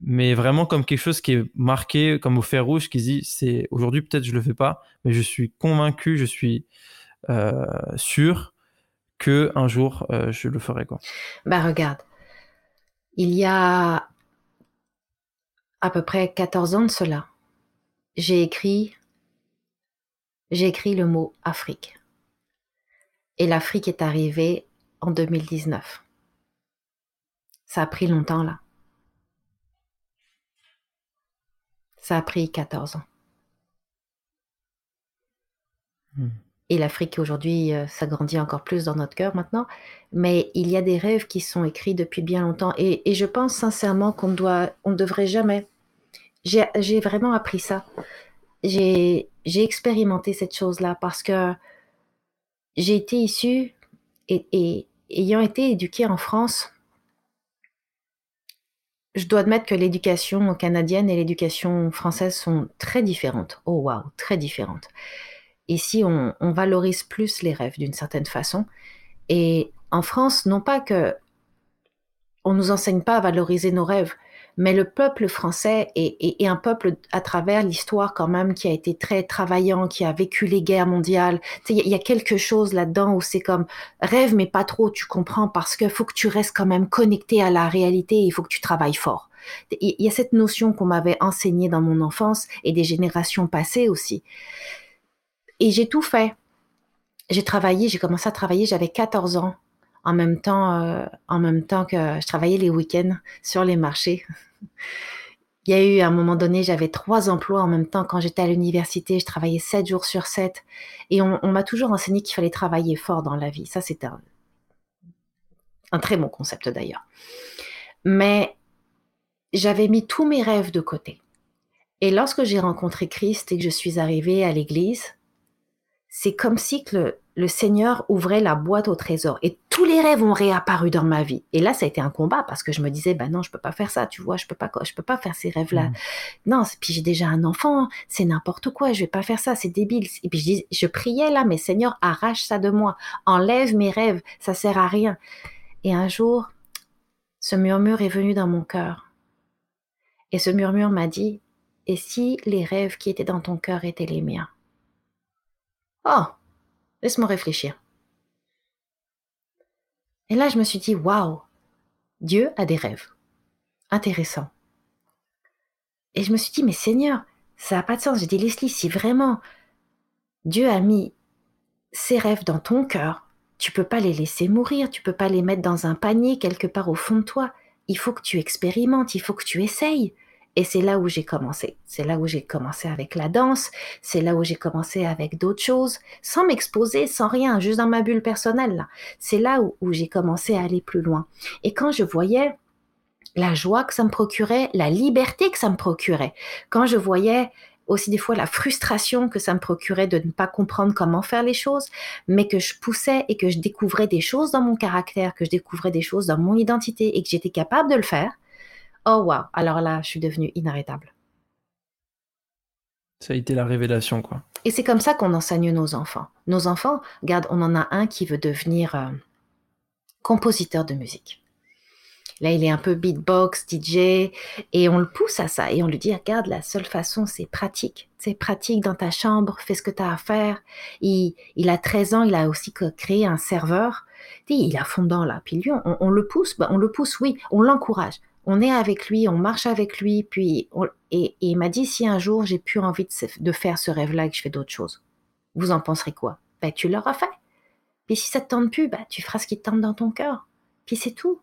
mais vraiment comme quelque chose qui est marqué comme au fer rouge, qui dit c'est aujourd'hui peut-être je le fais pas, mais je suis convaincu, je suis euh, sûr que un jour euh, je le ferai quoi. Bah regarde, il y a à peu près 14 ans de cela, j'ai écrit j'ai écrit le mot Afrique. Et l'Afrique est arrivée en 2019. Ça a pris longtemps là. Ça a pris 14 ans. Hmm. Et l'Afrique aujourd'hui euh, s'agrandit encore plus dans notre cœur maintenant. Mais il y a des rêves qui sont écrits depuis bien longtemps. Et, je pense sincèrement qu'on doit, on ne devrait jamais. J'ai vraiment appris ça. J'ai expérimenté cette chose-là parce que j'ai été issue et, ayant été éduquée en France, je dois admettre que l'éducation canadienne et l'éducation française sont très différentes. Oh waouh, très différentes. Ici, on, on valorise plus les rêves d'une certaine façon. Et en France, non pas que on nous enseigne pas à valoriser nos rêves, mais le peuple français est, un peuple à travers l'histoire quand même qui a été très travaillant, qui a vécu les guerres mondiales. Il y, a quelque chose là-dedans où c'est comme rêve mais pas trop, tu comprends, parce qu'il faut que tu restes quand même connecté à la réalité, il faut que tu travailles fort. Il y a cette notion qu'on m'avait enseignée dans mon enfance et des générations passées aussi. Et j'ai tout fait. J'ai travaillé, j'ai commencé à travailler, j'avais 14 ans en même temps, euh, en même temps que je travaillais les week-ends sur les marchés. Il y a eu un moment donné, j'avais trois emplois en même temps. Quand j'étais à l'université, je travaillais sept jours sur sept. Et on, m'a toujours enseigné qu'il fallait travailler fort dans la vie. Ça, c'est un, un très bon concept d'ailleurs. Mais j'avais mis tous mes rêves de côté. Et lorsque j'ai rencontré Christ et que je suis arrivée à l'église, c'est comme si le, le Seigneur ouvrait la boîte au trésor et tous les rêves ont réapparu dans ma vie. Et là, ça a été un combat parce que je me disais, bah non, je peux pas faire ça, tu vois, je peux pas, je peux pas faire ces rêves-là. Mm. Non, puis j'ai déjà un enfant, c'est n'importe quoi, je vais pas faire ça, c'est débile. Et puis je, dis, je priais là, mais Seigneur, arrache ça de moi, enlève mes rêves, ça sert à rien. Et un jour, ce murmure est venu dans mon cœur. Et ce murmure m'a dit, et si les rêves qui étaient dans ton cœur étaient les miens? Oh, Laisse-moi réfléchir. Et là, je me suis dit, waouh, Dieu a des rêves. Intéressant. Et je me suis dit, mais Seigneur, ça n'a pas de sens. J'ai dit, Leslie, si vraiment Dieu a mis ses rêves dans ton cœur, tu peux pas les laisser mourir, tu peux pas les mettre dans un panier quelque part au fond de toi. Il faut que tu expérimentes, il faut que tu essayes. Et c'est là où j'ai commencé. C'est là où j'ai commencé avec la danse, c'est là où j'ai commencé avec d'autres choses, sans m'exposer, sans rien, juste dans ma bulle personnelle. C'est là où, où j'ai commencé à aller plus loin. Et quand je voyais la joie que ça me procurait, la liberté que ça me procurait, quand je voyais aussi des fois la frustration que ça me procurait de ne pas comprendre comment faire les choses, mais que je poussais et que je découvrais des choses dans mon caractère, que je découvrais des choses dans mon identité et que j'étais capable de le faire, oh wow, alors là, je suis devenue inarrêtable. Ça a été la révélation, quoi. Et c'est comme ça qu'on enseigne nos enfants. Nos enfants, regarde, on en a un qui veut devenir euh, compositeur de musique. Là, il est un peu beatbox, DJ, et on le pousse à ça. Et on lui dit, regarde, la seule façon, c'est pratique. C'est pratique dans ta chambre, fais ce que tu as à faire. Il, il, a 13 ans, il a aussi créé un serveur. Il a fondant là. Puis lui, on, le pousse, ben, on le pousse, oui, on l'encourage on est avec lui, on marche avec lui, puis et, il m'a dit si un jour j'ai plus envie de, faire ce rêve-là et que je fais d'autres choses, vous en penserez quoi? Ben tu l'auras fait. Puis si ça te tente plus, ben, tu feras ce qui te tente dans ton cœur. Puis c'est tout.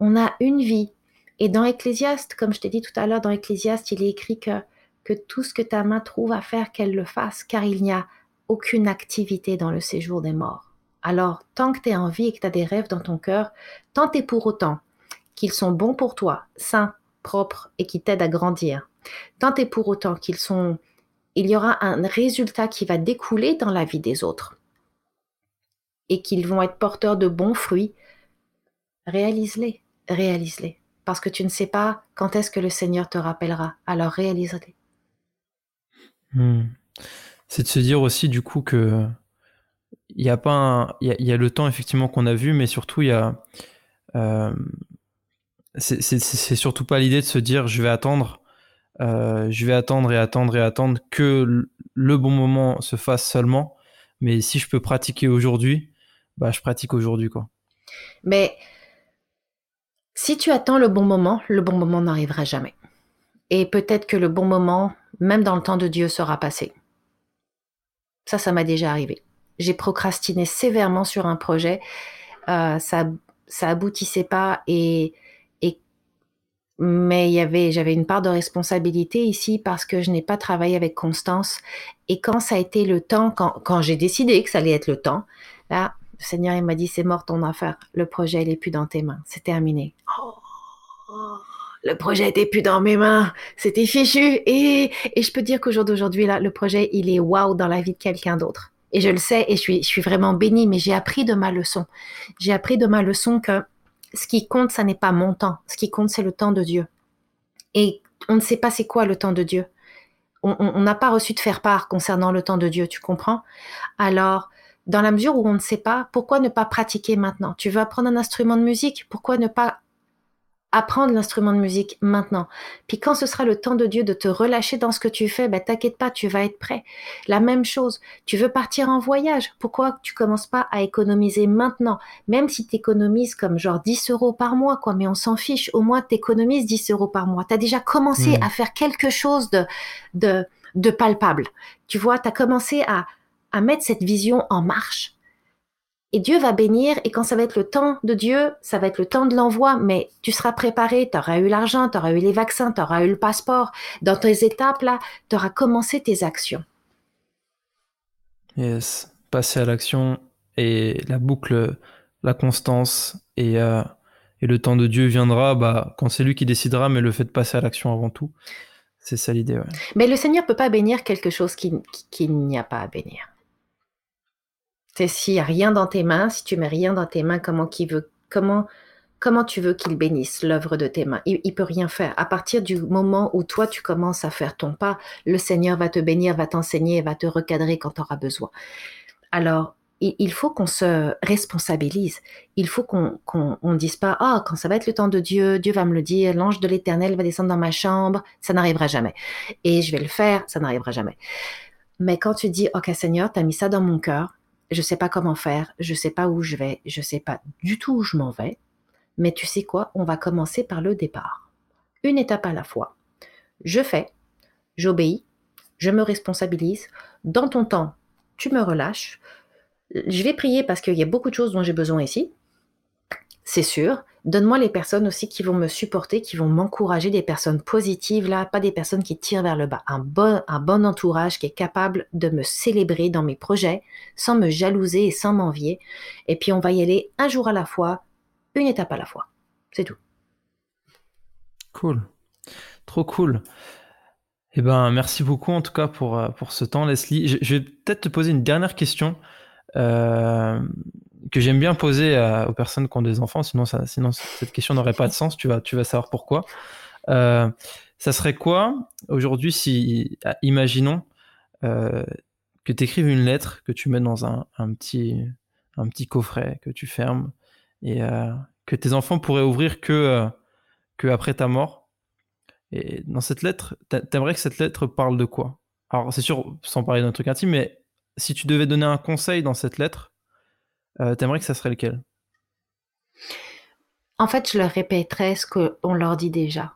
On a une vie. Et dans Ecclésiaste, comme je t'ai dit tout à l'heure, dans Ecclésiaste, il est écrit que, que tout ce que ta main trouve à faire, qu'elle le fasse, car il n'y a aucune activité dans le séjour des morts. Alors, tant que tu en vie et que tu as des rêves dans ton cœur, tant et pour autant qu'ils sont bons pour toi, sains, propres et qui t'aident à grandir, tant et pour autant qu'ils sont, il y aura un résultat qui va découler dans la vie des autres et qu'ils vont être porteurs de bons fruits, réalise-les, réalise-les. Parce que tu ne sais pas quand est-ce que le Seigneur te rappellera. Alors réalise-les. Hmm. C'est de se dire aussi du coup que il y a pas il y, a le temps effectivement qu'on a vu, mais surtout il y a euh, c'est surtout pas l'idée de se dire je vais attendre, euh, je vais attendre et attendre et attendre que le bon moment se fasse seulement. Mais si je peux pratiquer aujourd'hui, bah je pratique aujourd'hui quoi. Mais si tu attends le bon moment, le bon moment n'arrivera jamais. Et peut-être que le bon moment, même dans le temps de Dieu, sera passé. Ça, ça m'a déjà arrivé. J'ai procrastiné sévèrement sur un projet. Euh, ça, ça aboutissait pas et, mais y avait, j'avais une part de responsabilité ici parce que je n'ai pas travaillé avec constance. Et quand ça a été le temps, quand, j'ai décidé que ça allait être le temps, là, le Seigneur, il m'a dit, c'est mort ton affaire. Le projet, il est plus dans tes mains. C'est terminé. Oh, le projet était plus dans mes mains. C'était fichu. Et, et je peux dire qu'au jour d'aujourd'hui, là, le projet, il est waouh dans la vie de quelqu'un d'autre. Et je le sais et je suis, je suis vraiment bénie, mais j'ai appris de ma leçon. J'ai appris de ma leçon que ce qui compte, ça n'est pas mon temps. Ce qui compte, c'est le temps de Dieu. Et on ne sait pas c'est quoi le temps de Dieu. On n'a pas reçu de faire part concernant le temps de Dieu, tu comprends? Alors, dans la mesure où on ne sait pas, pourquoi ne pas pratiquer maintenant? Tu veux apprendre un instrument de musique? Pourquoi ne pas apprendre l'instrument de musique maintenant. Puis quand ce sera le temps de Dieu de te relâcher dans ce que tu fais, ben t'inquiète pas, tu vas être prêt. La même chose, tu veux partir en voyage, pourquoi tu commences pas à économiser maintenant? Même si tu économises comme genre 10 euros par mois, quoi, mais on s'en fiche, au moins tu économises 10 euros par mois. Tu as déjà commencé à faire quelque chose de, de, de palpable. Tu vois, tu as commencé à, à mettre cette vision en marche. Et Dieu va bénir, et quand ça va être le temps de Dieu, ça va être le temps de l'envoi, mais tu seras préparé, tu auras eu l'argent, tu auras eu les vaccins, tu auras eu le passeport. Dans tes étapes, là, tu auras commencé tes actions. Yes, passer à l'action et la boucle, la constance et, euh, et le temps de Dieu viendra bah, quand c'est lui qui décidera, mais le fait de passer à l'action avant tout. C'est ça l'idée. Ouais. Mais le Seigneur peut pas bénir quelque chose qu'il qui, n'y a pas à bénir. S'il n'y a rien dans tes mains, si tu mets rien dans tes mains, comment, veut, comment, comment tu veux qu'il bénisse l'œuvre de tes mains? Il, ne peut rien faire. À partir du moment où toi tu commences à faire ton pas, le Seigneur va te bénir, va t'enseigner, va te recadrer quand tu auras besoin. Alors, il, faut qu'on se responsabilise. Il faut qu'on ne dise pas ah quand ça va être le temps de Dieu, Dieu va me le dire, l'ange de l'Éternel va descendre dans ma chambre, ça n'arrivera jamais. Et je vais le faire, ça n'arrivera jamais. Mais quand tu dis ok Seigneur, tu as mis ça dans mon cœur, je sais pas comment faire, je sais pas où je vais, je sais pas du tout où je m'en vais, mais tu sais quoi, on va commencer par le départ. Une étape à la fois. Je fais, j'obéis, je me responsabilise. Dans ton temps, tu me relâches. Je vais prier parce qu'il y a beaucoup de choses dont j'ai besoin ici. C'est sûr. Donne-moi les personnes aussi qui vont me supporter, qui vont m'encourager, des personnes positives, là, pas des personnes qui tirent vers le bas. Un bon, entourage qui est capable de me célébrer dans mes projets, sans me jalouser et sans m'envier. Et puis on va y aller un jour à la fois, une étape à la fois. C'est tout. Cool. Trop cool. Eh ben, merci beaucoup en tout cas pour, euh, ce temps, Leslie. Je, je vais peut-être te poser une dernière question. Euh, que j'aime bien poser aux personnes qui ont des enfants, sinon, ça, sinon cette question n'aurait pas de sens, tu vas, tu vas savoir pourquoi. Euh, ça serait quoi aujourd'hui si, ah, imaginons euh, que tu écrives une lettre, que tu mets dans un, petit coffret, que tu fermes, et euh, que tes enfants pourraient ouvrir que, que après ta mort? Et dans cette lettre, t'aimerais que cette lettre parle de quoi? Alors c'est sûr, sans parler d'un truc intime, mais si tu devais donner un conseil dans cette lettre, euh, t'aimerais que ça serait lequel? En fait, je leur répéterais ce qu'on leur dit déjà.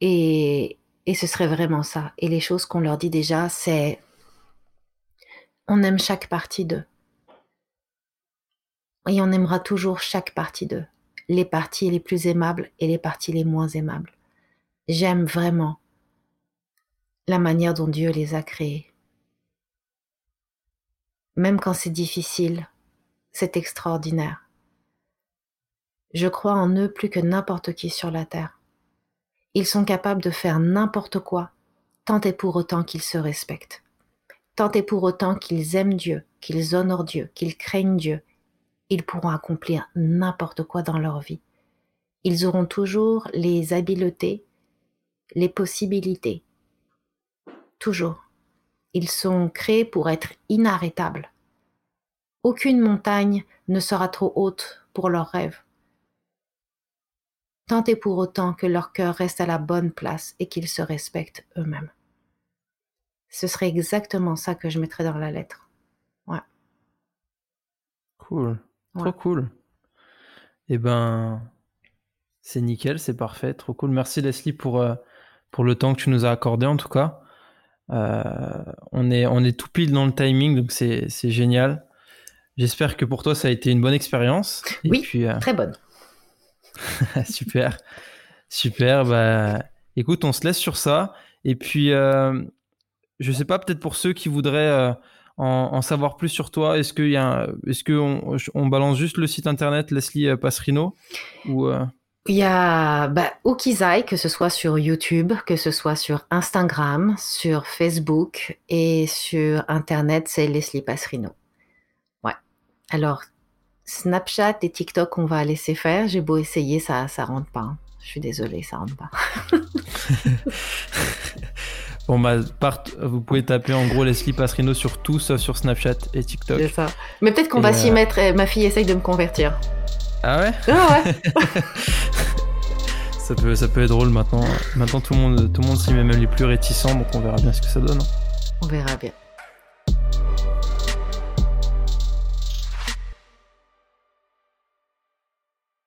Et, et ce serait vraiment ça. Et les choses qu'on leur dit déjà, c'est on aime chaque partie d'eux. Et on aimera toujours chaque partie d'eux. Les parties les plus aimables et les parties les moins aimables. J'aime vraiment la manière dont Dieu les a créés. Même quand c'est difficile, c'est extraordinaire. Je crois en eux plus que n'importe qui sur la terre. Ils sont capables de faire n'importe quoi, tant et pour autant qu'ils se respectent, tant et pour autant qu'ils aiment Dieu, qu'ils honorent Dieu, qu'ils craignent Dieu. Ils pourront accomplir n'importe quoi dans leur vie. Ils auront toujours les habiletés, les possibilités. Toujours. Ils sont créés pour être inarrêtables. Aucune montagne ne sera trop haute pour leurs rêves. Tant et pour autant que leur cœur reste à la bonne place et qu'ils se respectent eux-mêmes. Ce serait exactement ça que je mettrais dans la lettre. Ouais. Cool. Trop cool. Eh ben, c'est nickel, c'est parfait, trop cool. Merci Leslie pour, euh, pour le temps que tu nous as accordé en tout cas. Euh, on, est, on est tout pile dans le timing, donc c'est génial. J'espère que pour toi ça a été une bonne expérience. Oui. puis, euh, Très bonne. super, super. Bah, écoute, on se laisse sur ça. Et puis, euh, je sais pas, peut-être pour ceux qui voudraient euh, en, en savoir plus sur toi, est-ce est-ce que on, balance juste le site internet Leslie Passerino ou euh, Il y a bah, Ukizai, que ce soit sur YouTube, que ce soit sur Instagram, sur Facebook et sur Internet, c'est Leslie Passerino. Ouais. Alors, Snapchat et TikTok, on va laisser faire. J'ai beau essayer, ça, ça rentre pas. hein. Je suis désolée, ça rentre pas. Bon, bah, part- vous pouvez taper en gros Leslie Passerino sur tout, sauf sur Snapchat et TikTok. C'est ça. Mais peut-être qu'on va s'y euh, mettre. Ma fille essaye de me convertir. Ah ouais Ah ouais. ça peut, ça peut être drôle maintenant. Maintenant, tout le monde, tout le monde s'y met, même les plus réticents, donc on verra bien ce que ça donne. on verra bien.